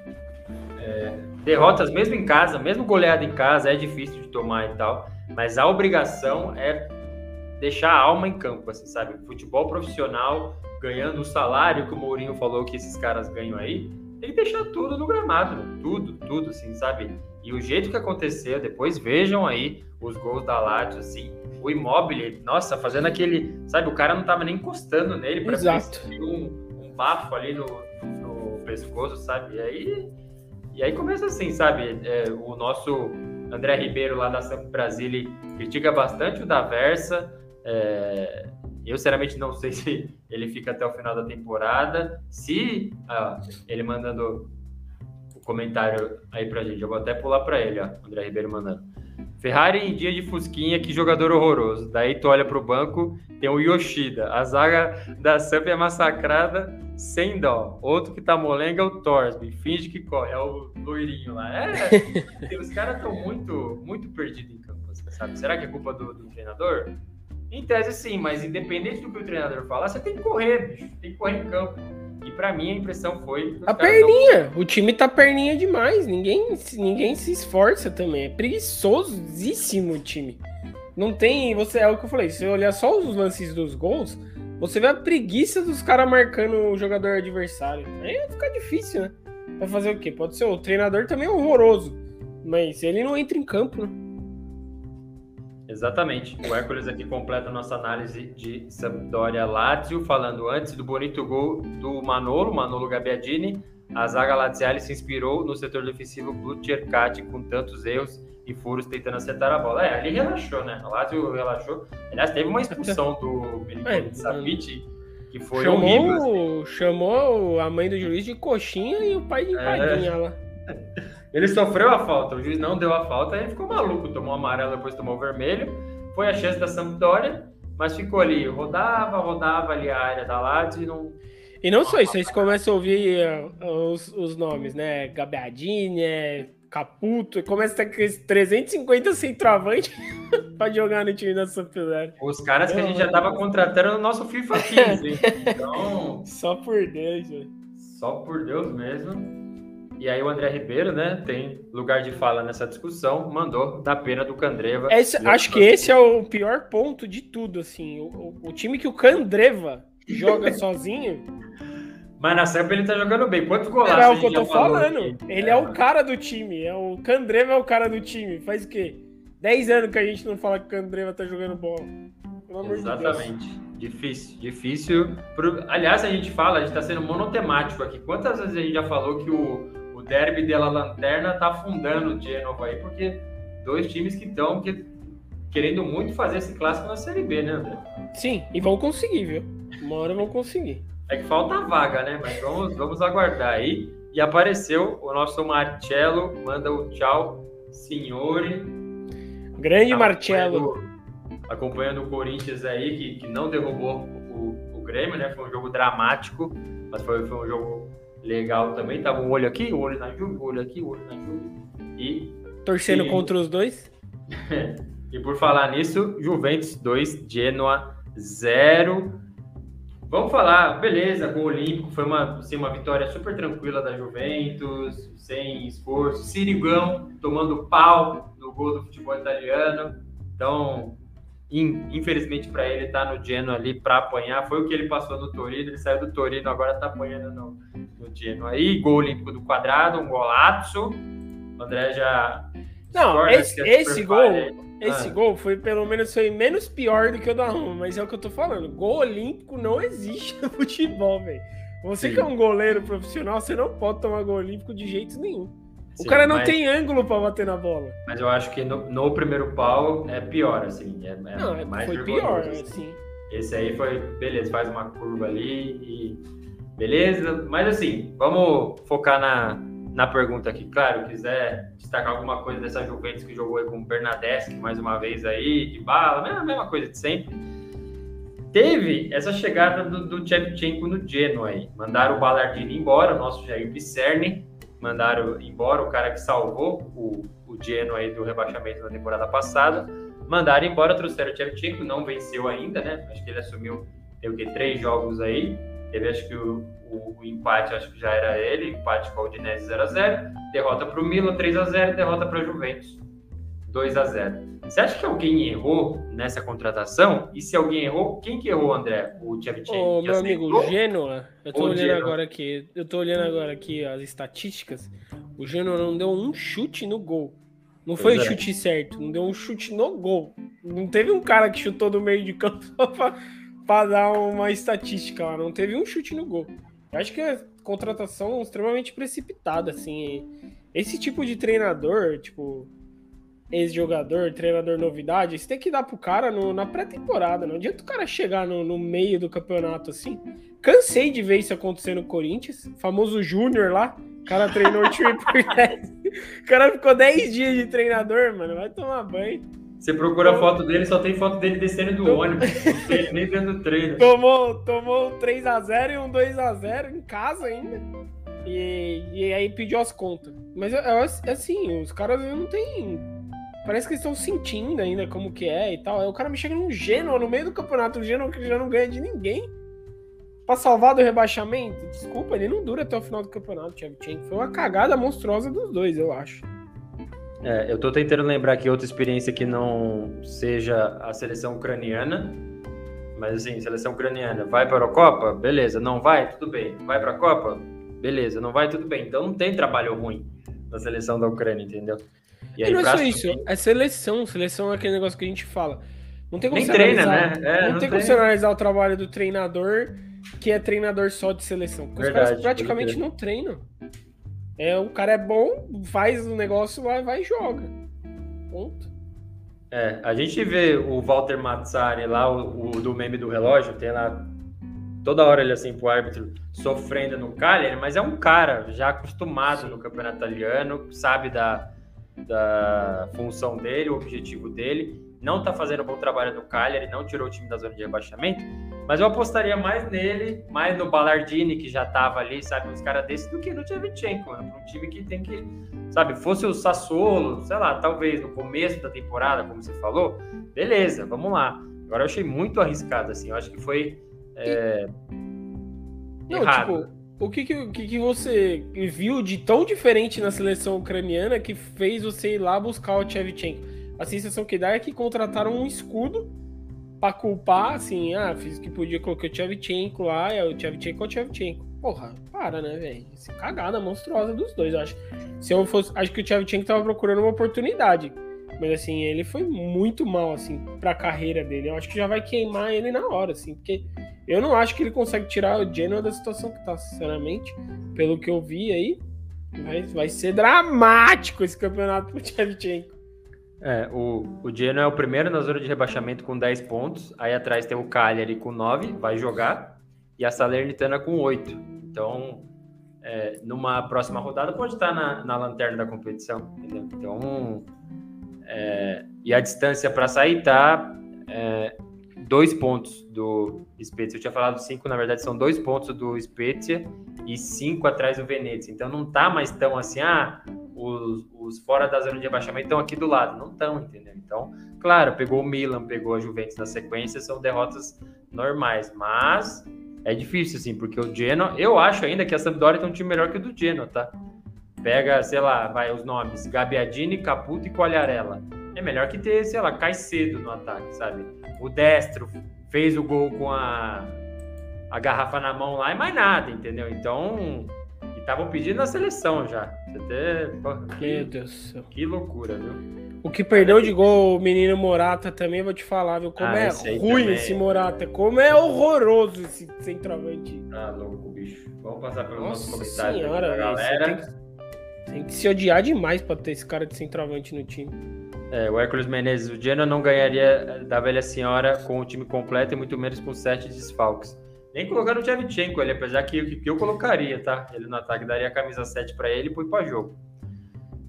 é, derrotas, mesmo em casa, mesmo goleada em casa, é difícil de tomar e tal. Mas a obrigação é deixar a alma em campo, assim, sabe? Futebol profissional, ganhando o salário que o Mourinho falou que esses caras ganham aí, tem que deixar tudo no gramado, né? tudo, tudo, assim, sabe? E o jeito que aconteceu, depois vejam aí os gols da Lazio, assim, o Immobile, nossa, fazendo aquele, sabe, o cara não tava nem encostando nele para um, um bafo ali no, no, pescoço, sabe? E aí, e aí começa assim, sabe? É, o nosso André Ribeiro lá da Samp Brasília critica bastante o da Versa. É, eu, sinceramente, não sei se ele fica até o final da temporada. Se ah, ele mandando o comentário aí pra gente, eu vou até pular para ele, ó, André Ribeiro mandando. Ferrari em dia de Fusquinha, que jogador horroroso. Daí tu olha pro banco, tem o Yoshida. A zaga da Samp é massacrada sem dó. Outro que tá molenga é o Torsby. Finge que corre. É o loirinho lá. É, os caras estão muito, muito perdidos em campo, assim, sabe? Será que é culpa do, do, treinador? Em tese, sim, mas independente do que o treinador falar, você tem que correr, bicho. Tem que correr em campo. E para mim a impressão foi. A perninha! Não... O time tá perninha demais. Ninguém, ninguém se esforça também. É preguiçosíssimo o time. Não tem. Você, é o que eu falei. Se você olhar só os lances dos gols, você vê a preguiça dos caras marcando o jogador adversário. Aí vai ficar difícil, né? Vai fazer o quê? Pode ser. O treinador também é horroroso. Mas ele não entra em campo, né? Exatamente. O Hércules aqui completa a nossa análise de Sampdoria Lazio, falando antes do bonito gol do Manolo, Manolo Gabbiadini. A zaga laziale se inspirou no setor defensivo Bluchercati com tantos erros e furos tentando acertar a bola. É, ali relaxou, né? O Lazio relaxou. Aliás, teve uma expulsão do Militão de Savic que foi chamou, horrível. Assim. Chamou a mãe do juiz de coxinha e o pai de empadinha é. lá. Ele sofreu a falta, o juiz não deu a falta, aí ficou maluco, tomou amarelo, depois tomou vermelho. Foi a chance da Sampdoria, mas ficou ali, rodava, rodava ali a área da Lazio e não. E não só isso, aí você começa a ouvir uh, os, os nomes, né? Gabiadini, é Caputo, começa a ter 350 centroavante pra jogar no time da Sampdoria. Os caras que a gente já tava contratando no nosso FIFA 15, então... Só por Deus, velho. Só por Deus mesmo. E aí o André Ribeiro, né, tem lugar de fala nessa discussão, mandou da pena do Candreva. Esse, acho que esse é o pior ponto de tudo, assim. O, o, o time que o Candreva joga sozinho. Mas na Sampa ele tá jogando bem. Quantos golaços É o que eu tô falando. Aqui? Ele é. é. o cara do time. É o Candreva é o cara do time. Faz o quê? 10 anos que a gente não fala que o Candreva tá jogando bola. Exatamente. De difícil, difícil. Pro... Aliás, a gente fala, a gente tá sendo monotemático aqui. Quantas vezes a gente já falou que o derby dela lanterna tá afundando o Genoa aí, porque dois times que estão que, querendo muito fazer esse clássico na Série B, né, André? Sim, e vão conseguir, viu? Uma hora vão conseguir. É que falta a vaga, né? Mas vamos, vamos aguardar aí. E apareceu o nosso Marcelo, manda o tchau, senhore. Grande tá Marcelo. Acompanhando o Corinthians aí, que, que não derrubou o, o Grêmio, né? Foi um jogo dramático, mas foi, foi um jogo legal também. Tava um olho aqui, um olho na Juve, um olho aqui, um olho na Juve. E. Torcendo e... contra os dois? e por falar nisso, Juventus 2, Genoa 0. Vamos falar, beleza, com o Olímpico foi uma, assim, uma vitória super tranquila da Juventus, sem esforço. Sirigão tomando pau no gol do futebol italiano. Então, in, infelizmente para ele, tá no Genoa ali para apanhar. Foi o que ele passou no Torino, ele saiu do Torino, agora tá apanhando no, no Genoa. Aí, gol olímpico do quadrado, um golaço. O André já. Não, esse, é esse gol. Esse ah. gol foi pelo menos foi menos pior do que o da Roma, mas é o que eu tô falando. Gol olímpico não existe no futebol, velho. Você Sim. que é um goleiro profissional, você não pode tomar gol olímpico de jeito nenhum. Sim, o cara não mas... tem ângulo para bater na bola. Mas eu acho que no, no primeiro pau é pior, assim. É, é não, é, mais foi pior, assim. Esse aí foi, beleza, faz uma curva ali e. Beleza, mas assim, vamos focar na, na pergunta aqui. Claro, quiser destacar alguma coisa dessa Juventus que jogou aí com o Bernadeschi mais uma vez aí, de bala, a mesma coisa de sempre. Teve essa chegada do, do no Genoa aí. Mandaram o Ballardini embora, o nosso Jair Pisserni. Mandaram embora o cara que salvou o, o Genoa aí do rebaixamento na temporada passada. Mandaram embora, trouxeram o Shevchenko, não venceu ainda, né? Acho que ele assumiu, tem o quê? Três jogos aí. Teve, acho que o, o, o, empate, acho que já era ele, empate com o Udinese 0x0, derrota para o Milan 3x0, derrota para a Juventus 2x0. Você acha que alguém errou nessa contratação? E se alguém errou, quem que errou, André? O Tchevchenko? Ô, meu amigo, o Genoa, eu tô olhando Genoa. agora aqui, eu tô olhando agora aqui as estatísticas, o Genoa não deu um chute no gol. Não foi o é. chute certo, não deu um chute no gol. Não teve um cara que chutou do meio de campo só pra, pra dar uma estatística lá, não teve um chute no gol. Eu acho que é contratação extremamente precipitada, assim. Esse tipo de treinador, tipo, ex-jogador, treinador novidade, você tem que dar pro cara no, na pré-temporada. Não adianta o cara chegar no, no, meio do campeonato assim. Cansei de ver isso acontecer no Corinthians. Famoso Júnior lá. O cara treinou o time por 10. O cara ficou 10 dias de treinador, mano. Vai tomar banho. Você procura a foto dele, só tem foto dele descendo do ônibus. nem dentro do treino. Tomou, tomou um 3x0 e um 2x0 em casa ainda. E, e aí pediu as contas. Mas assim, os caras não tem. Parece que eles estão sentindo ainda como que é e tal. Aí o cara me chega num Genoa no meio do campeonato, o Genoa que já não ganha de ninguém. Pra salvar do rebaixamento, desculpa, ele não dura até o final do campeonato, Tchevchenko. Foi uma cagada monstruosa dos dois, eu acho. É, eu estou tentando lembrar aqui outra experiência que não seja a seleção ucraniana, mas assim, seleção ucraniana vai para a Copa, beleza, não vai, tudo bem. Vai para a Copa, beleza, não vai, tudo bem. Então não tem trabalho ruim na seleção da Ucrânia, entendeu? E aí, não é só isso, é seleção, seleção é aquele negócio que a gente fala. Não tem como Nem treina, né? É, não, não, tem como você analisar o trabalho do treinador que é treinador só de seleção. Porque Verdade, os caras praticamente não treinam. É, o cara é bom, faz o negócio, vai, vai e joga. Ponto. É, a gente vê o Walter Mazzari lá, o, o, do meme do relógio, tem lá toda hora ele assim pro árbitro sofrendo no Cagliari, mas é um cara já acostumado no campeonato italiano, sabe da, da função dele, o objetivo dele, não tá fazendo um bom trabalho no Cagliari, não tirou o time da zona de rebaixamento, mas eu apostaria mais nele, mais no Ballardini, que já tava ali, sabe, uns caras desses, do que no Tchevchenko, mano. Um time que tem que, sabe, fosse o Sassuolo, sei lá, talvez no começo da temporada, como você falou, beleza, vamos lá. Agora eu achei muito arriscado, assim, eu acho que foi é, Não, errado. Tipo... O que, que, que, você viu de tão diferente na seleção ucraniana que fez você ir lá buscar o Tchevchenko? A sensação que dá é que contrataram um escudo pra culpar, assim, ah, fiz o que podia, coloquei o Tchevchenko lá, é o Tchevchenko é o Tchevchenko. Porra, para, né, velho? Cagada monstruosa dos dois, acho. Se eu fosse. Acho que o Tchevchenko tava procurando uma oportunidade. Mas assim, ele foi muito mal, assim, pra carreira dele. Eu acho que já vai queimar ele na hora, assim, porque eu não acho que ele consegue tirar o Genoa da situação que tá, sinceramente. Pelo que eu vi aí, vai, vai ser dramático esse campeonato pro Tchevchenko. É, o, o Genoa é o primeiro na zona de rebaixamento com 10 pontos. Aí atrás tem o Cagliari com 9, vai jogar. E a Salernitana com 8. Então, é, numa próxima rodada pode estar na, na lanterna da competição, entendeu? Então, é, e a distância para sair está é, dois pontos do Spezia. Eu tinha falado cinco, na verdade são dois pontos do Spezia e cinco atrás do Venezia. Então não tá mais tão assim, ah, os, os fora da zona de rebaixamento estão aqui do lado. Não estão, entendeu? Então, claro, pegou o Milan, pegou a Juventus na sequência, são derrotas normais, mas é difícil, assim, porque o Genoa, eu acho ainda que a Sampdoria tem um time melhor que o do Genoa, tá? Pega, sei lá, vai os nomes, Gabiadini, Caputo e Quagliarella. É melhor que ter, sei lá, Caicedo no ataque, sabe? O Destro fez o gol com a, a garrafa na mão lá e mais nada, entendeu? Então, estavam pedindo a seleção já. Que, Meu Deus do céu. Que loucura, viu? O que perdeu de gol o menino Morata também, vou te falar, viu? Como ah, é ruim também. esse Morata, como é horroroso esse centroavante. Tá louco, bicho. Vamos passar pelos nossos comentários senhora, da galera. Tem que, tem que, se odiar demais pra ter esse cara de centroavante no time. É, o Hércules Menezes, o Genoa não ganharia da velha senhora com o time completo e muito menos com sete desfalques. Nem colocando o Tchevchenko ele, apesar que, que eu colocaria, tá? Ele no ataque daria a camisa 7 para ele e põe pra jogo.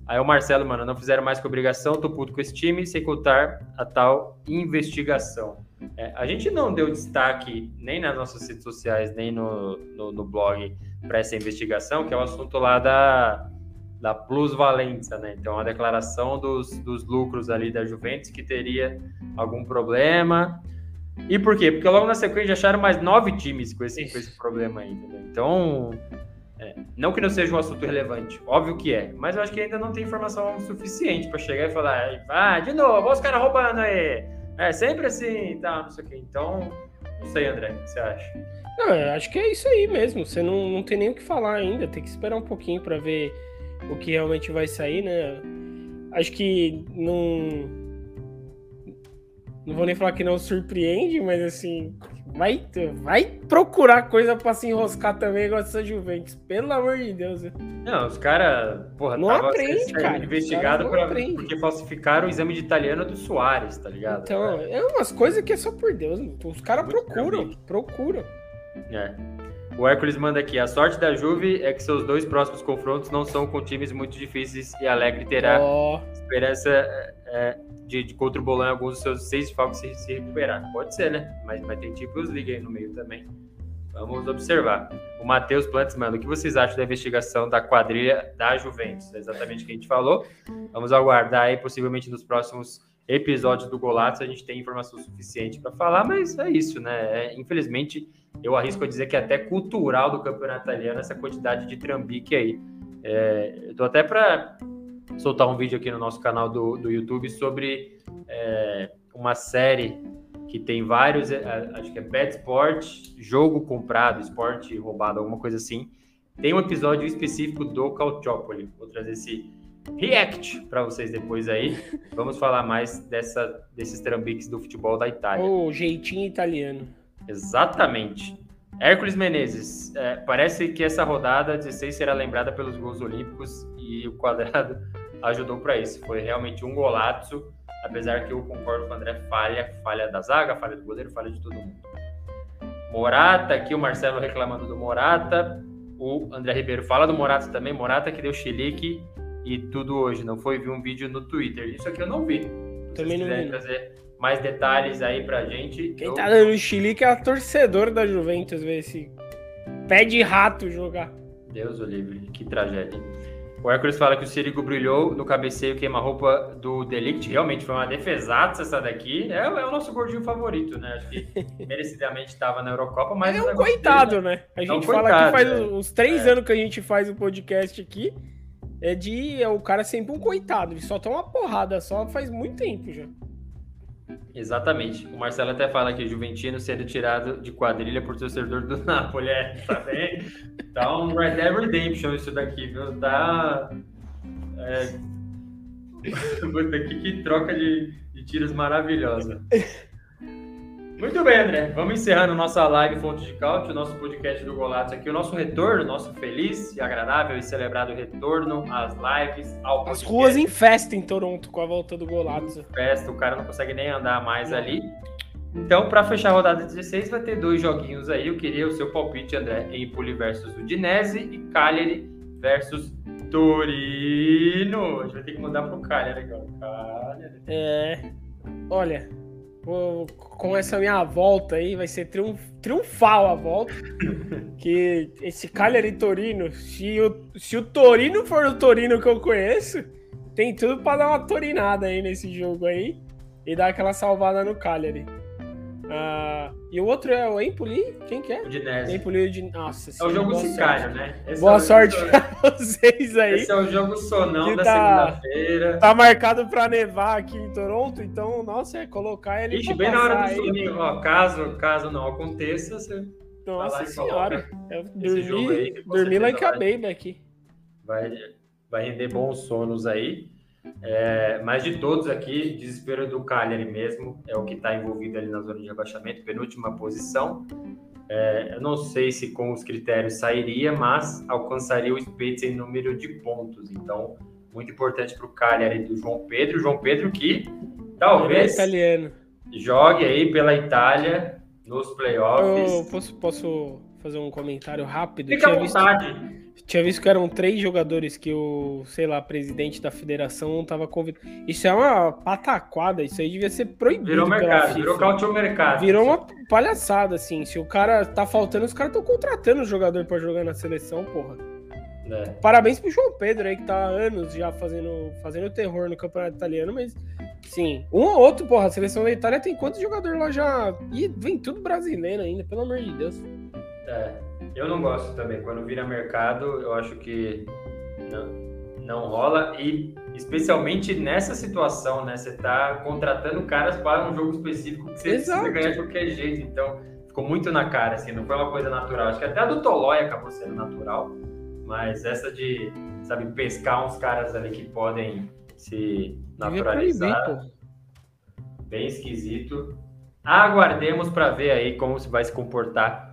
Aí o Marcelo, mano, não fizeram mais que obrigação, tô puto com esse time, sem contar a tal investigação. É, a gente não deu destaque nem nas nossas redes sociais, nem no, no, no blog para essa investigação, que é o assunto lá da, da plusvalência, né? Então, a declaração dos, dos lucros ali da Juventus que teria algum problema. E por quê? Porque logo na sequência acharam mais nove times com esse, com esse problema aí, entendeu? Então, é, não que não seja um assunto relevante, óbvio que é, mas eu acho que ainda não tem informação suficiente para chegar e falar, ah, de novo, olha os caras roubando aí. É sempre assim, tá, não sei o quê. Então, não sei, André, o que você acha? Não, eu acho que é isso aí mesmo. Você não, não tem nem o que falar ainda, tem que esperar um pouquinho para ver o que realmente vai sair, né? Acho que não não vou nem falar que não surpreende, mas assim, vai, vai procurar coisa pra se enroscar também igual essa Juventus. Pelo amor de Deus. Não, os caras, porra, não aprende, cara. investigado pra, porque falsificaram o exame de italiano do Soares, tá ligado? Então, é, é umas coisas que é só por Deus. Os caras procuram, procuram. É. O Hércules manda aqui: a sorte da Juve é que seus dois próximos confrontos não são com times muito difíceis e Alegre terá oh. esperança é, de, de contra o Bolão alguns dos seus seis falcos se, se recuperar. Pode ser, né? Mas, mas tem Champions League aí no meio também. Vamos observar. O Matheus Plantes manda, o que vocês acham da investigação da quadrilha da Juventus? É exatamente o que a gente falou. Vamos aguardar aí, possivelmente nos próximos episódios do Golato, a gente tem informação suficiente para falar, mas é isso, né? É, infelizmente, eu arrisco a dizer que é até cultural do campeonato italiano essa quantidade de trambique aí. É, eu tô até para soltar um vídeo aqui no nosso canal do, do YouTube sobre é, uma série que tem vários, é, acho que é Bad Sport, jogo comprado, esporte roubado, alguma coisa assim. Tem um episódio específico do Calciopoli. Vou trazer esse react para vocês depois aí. Vamos falar mais dessa, desses trambiques do futebol da Itália. O jeitinho italiano. Exatamente. Hércules Menezes, é, parece que essa rodada 16 será lembrada pelos gols olímpicos e o quadrado ajudou para isso. Foi realmente um golaço, apesar que eu concordo com o André, falha, falha da zaga, falha do goleiro, falha de todo mundo. Morata, aqui o Marcelo reclamando do Morata, o André Ribeiro fala do Morata também, Morata que deu chilique e tudo hoje, não foi? Vi um vídeo no Twitter, isso aqui eu não vi. Se também não vi. trazer mais detalhes aí pra gente. Quem eu... tá dando chilique é a torcedor da Juventus, ver esse pé de rato jogar. Deus o livre, que tragédia. O Hércules fala que o Sirigo brilhou no cabeceio queima-roupa do Delict. Realmente foi uma defesaça essa daqui. É, é, o nosso gordinho favorito, né? Acho que merecidamente estava na Eurocopa, mas. É um coitado, dele, né? A gente é um fala coitado, que faz é. uns três é. anos que a gente faz o podcast aqui. É de. É o cara sempre um coitado. Ele só toma uma porrada só faz muito tempo já. Exatamente. O Marcelo até fala que o Juventino sendo tirado de quadrilha por torcedor do Napoli. É, tá bem? Tá um Red Dead Redemption isso daqui, viu? Tá. É... Puta, que, que troca de, de tiros maravilhosa. Muito bem, André. Vamos encerrando nossa live Fonte de Cálcio, o nosso podcast do Golato aqui, o nosso retorno, nosso feliz e agradável e celebrado retorno às lives, ao As ruas em festa em Toronto com a volta do Golato. Festa, o cara não consegue nem andar mais não. ali. Então, para fechar a rodada 16, vai ter dois joguinhos aí. Eu queria o seu palpite, André, Empoli versus Udinese e Cagliari versus Torino. A gente vai ter que mudar pro Cagliari agora. Cagliari. É. Olha, com essa minha volta aí, vai ser triunf, triunfal a volta. que esse Cagliari Torino, se o, se o Torino for o Torino que eu conheço, tem tudo para dar uma torinada aí nesse jogo aí e dar aquela salvada no Cagliari. Uh, e o outro é o Empoli? Quem que é? Udinese. Empoli de Nossa, É o jogo sicário, né? Esse boa é sorte pra vocês aí. Esse é o jogo sonão da tá, segunda-feira. Tá marcado pra nevar aqui em Toronto, então, nossa, é colocar ele. Ixi, bem na hora do soninho, ó. Caso, caso não aconteça, você. Nossa senhora. Eu dormi, dormi like a baby aqui. Vai, vai render bons sonos aí. É, mas de todos aqui, desespero do Cagliari mesmo é o que está envolvido ali na zona de rebaixamento, penúltima posição. É, eu não sei se com os critérios sairia, mas alcançaria o Spezia em número de pontos. Então, muito importante para o Cagliari do João Pedro. João Pedro que talvez é jogue aí pela Itália nos playoffs. Eu posso, posso fazer um comentário rápido? Fica à vontade. Visto... Tinha visto que eram três jogadores que o, sei lá, presidente da federação não tava convidando. Isso é uma pataquada, isso aí devia ser proibido. Virou mercado, virou cautio mercado. Virou uma palhaçada, assim. Se o cara tá faltando, os caras estão contratando o jogador para jogar na seleção, porra. É. Parabéns pro João Pedro aí, que tá há anos já fazendo, fazendo terror no campeonato italiano, mas sim, um ou outro, porra, a seleção da Itália tem quantos jogadores lá já. E vem tudo brasileiro ainda, pelo amor de Deus. É. Eu não gosto também. Quando vira mercado, eu acho que não, não rola. E especialmente nessa situação, né? Você tá contratando caras para um jogo específico que você Exato. precisa ganhar de qualquer jeito. Então, ficou muito na cara, assim, não foi uma coisa natural. Acho que até a do Tolói acabou sendo natural. Mas essa de, sabe, pescar uns caras ali que podem se naturalizar. Bem esquisito. Aguardemos para ver aí como se vai se comportar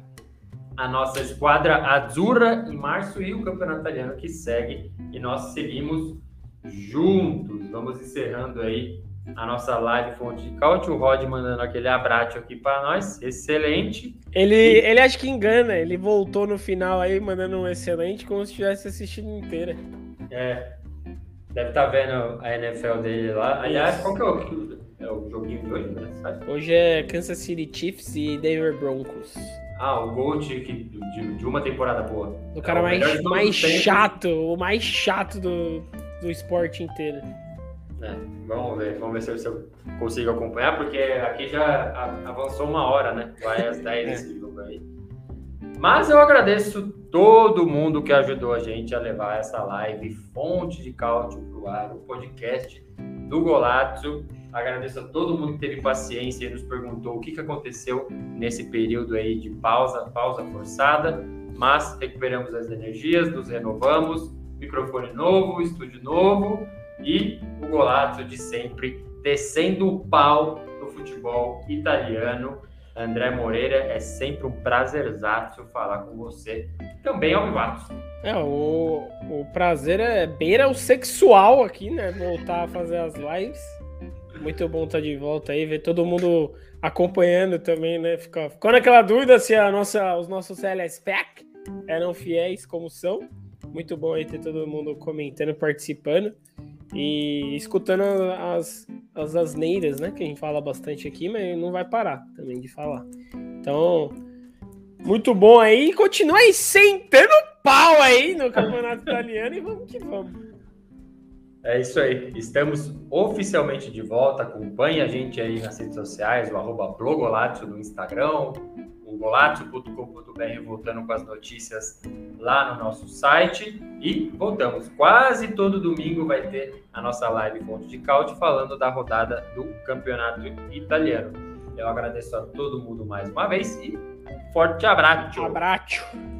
a nossa esquadra Azzurra em março e o campeonato italiano que segue. E nós seguimos juntos. Vamos encerrando aí a nossa live Fonte de Cálcio. O Rod mandando aquele abraço aqui para nós. Excelente. Ele, e... ele acho que engana. Ele voltou no final aí mandando um excelente como se tivesse assistido inteira. É. Deve estar tá vendo a NFL dele lá. Aliás, qual que é o, é o joguinho de hoje, né? Hoje é Kansas City Chiefs e Denver Broncos. Ah, o Gold de, de, uma temporada boa. O cara é o mais, mais chato, o mais chato do, do esporte inteiro. É, vamos ver, vamos ver se eu consigo acompanhar, porque aqui já avançou uma hora, né? Vai às 10 é. esse jogo aí. Mas eu agradeço todo mundo que ajudou a gente a levar essa live Fonte de Cálcio pro ar, o podcast do Golazzo. Agradeço a todo mundo que teve paciência e nos perguntou o que, que aconteceu nesse período aí de pausa, pausa forçada, mas recuperamos as energias, nos renovamos, microfone novo, estúdio novo e o golaço de sempre descendo o pau no futebol italiano. André Moreira, é sempre um prazerzaço falar com você. Também ao Vivatos. É, o, o prazer é beira o sexual aqui, né? Voltar a fazer as lives. Muito bom estar de volta aí, ver todo mundo acompanhando também, né? Ficou, ficou naquela dúvida se a nossa, os nossos LSPAC eram fiéis como são. Muito bom aí ter todo mundo comentando, participando e escutando as, as asneiras, né? Que a gente fala bastante aqui, mas não vai parar também de falar. Então, muito bom aí. Continua aí sentando pau aí no Campeonato Italiano e vamos que vamos. É isso aí. Estamos oficialmente de volta. Acompanhe a gente aí nas redes sociais, o arroba blogolatio no Instagram, o golatio.com.br, voltando com as notícias lá no nosso site. E voltamos. Quase todo domingo vai ter a nossa live Fonte de Caute falando da rodada do Campeonato Italiano. Eu agradeço a todo mundo mais uma vez e forte abraço. Abraço.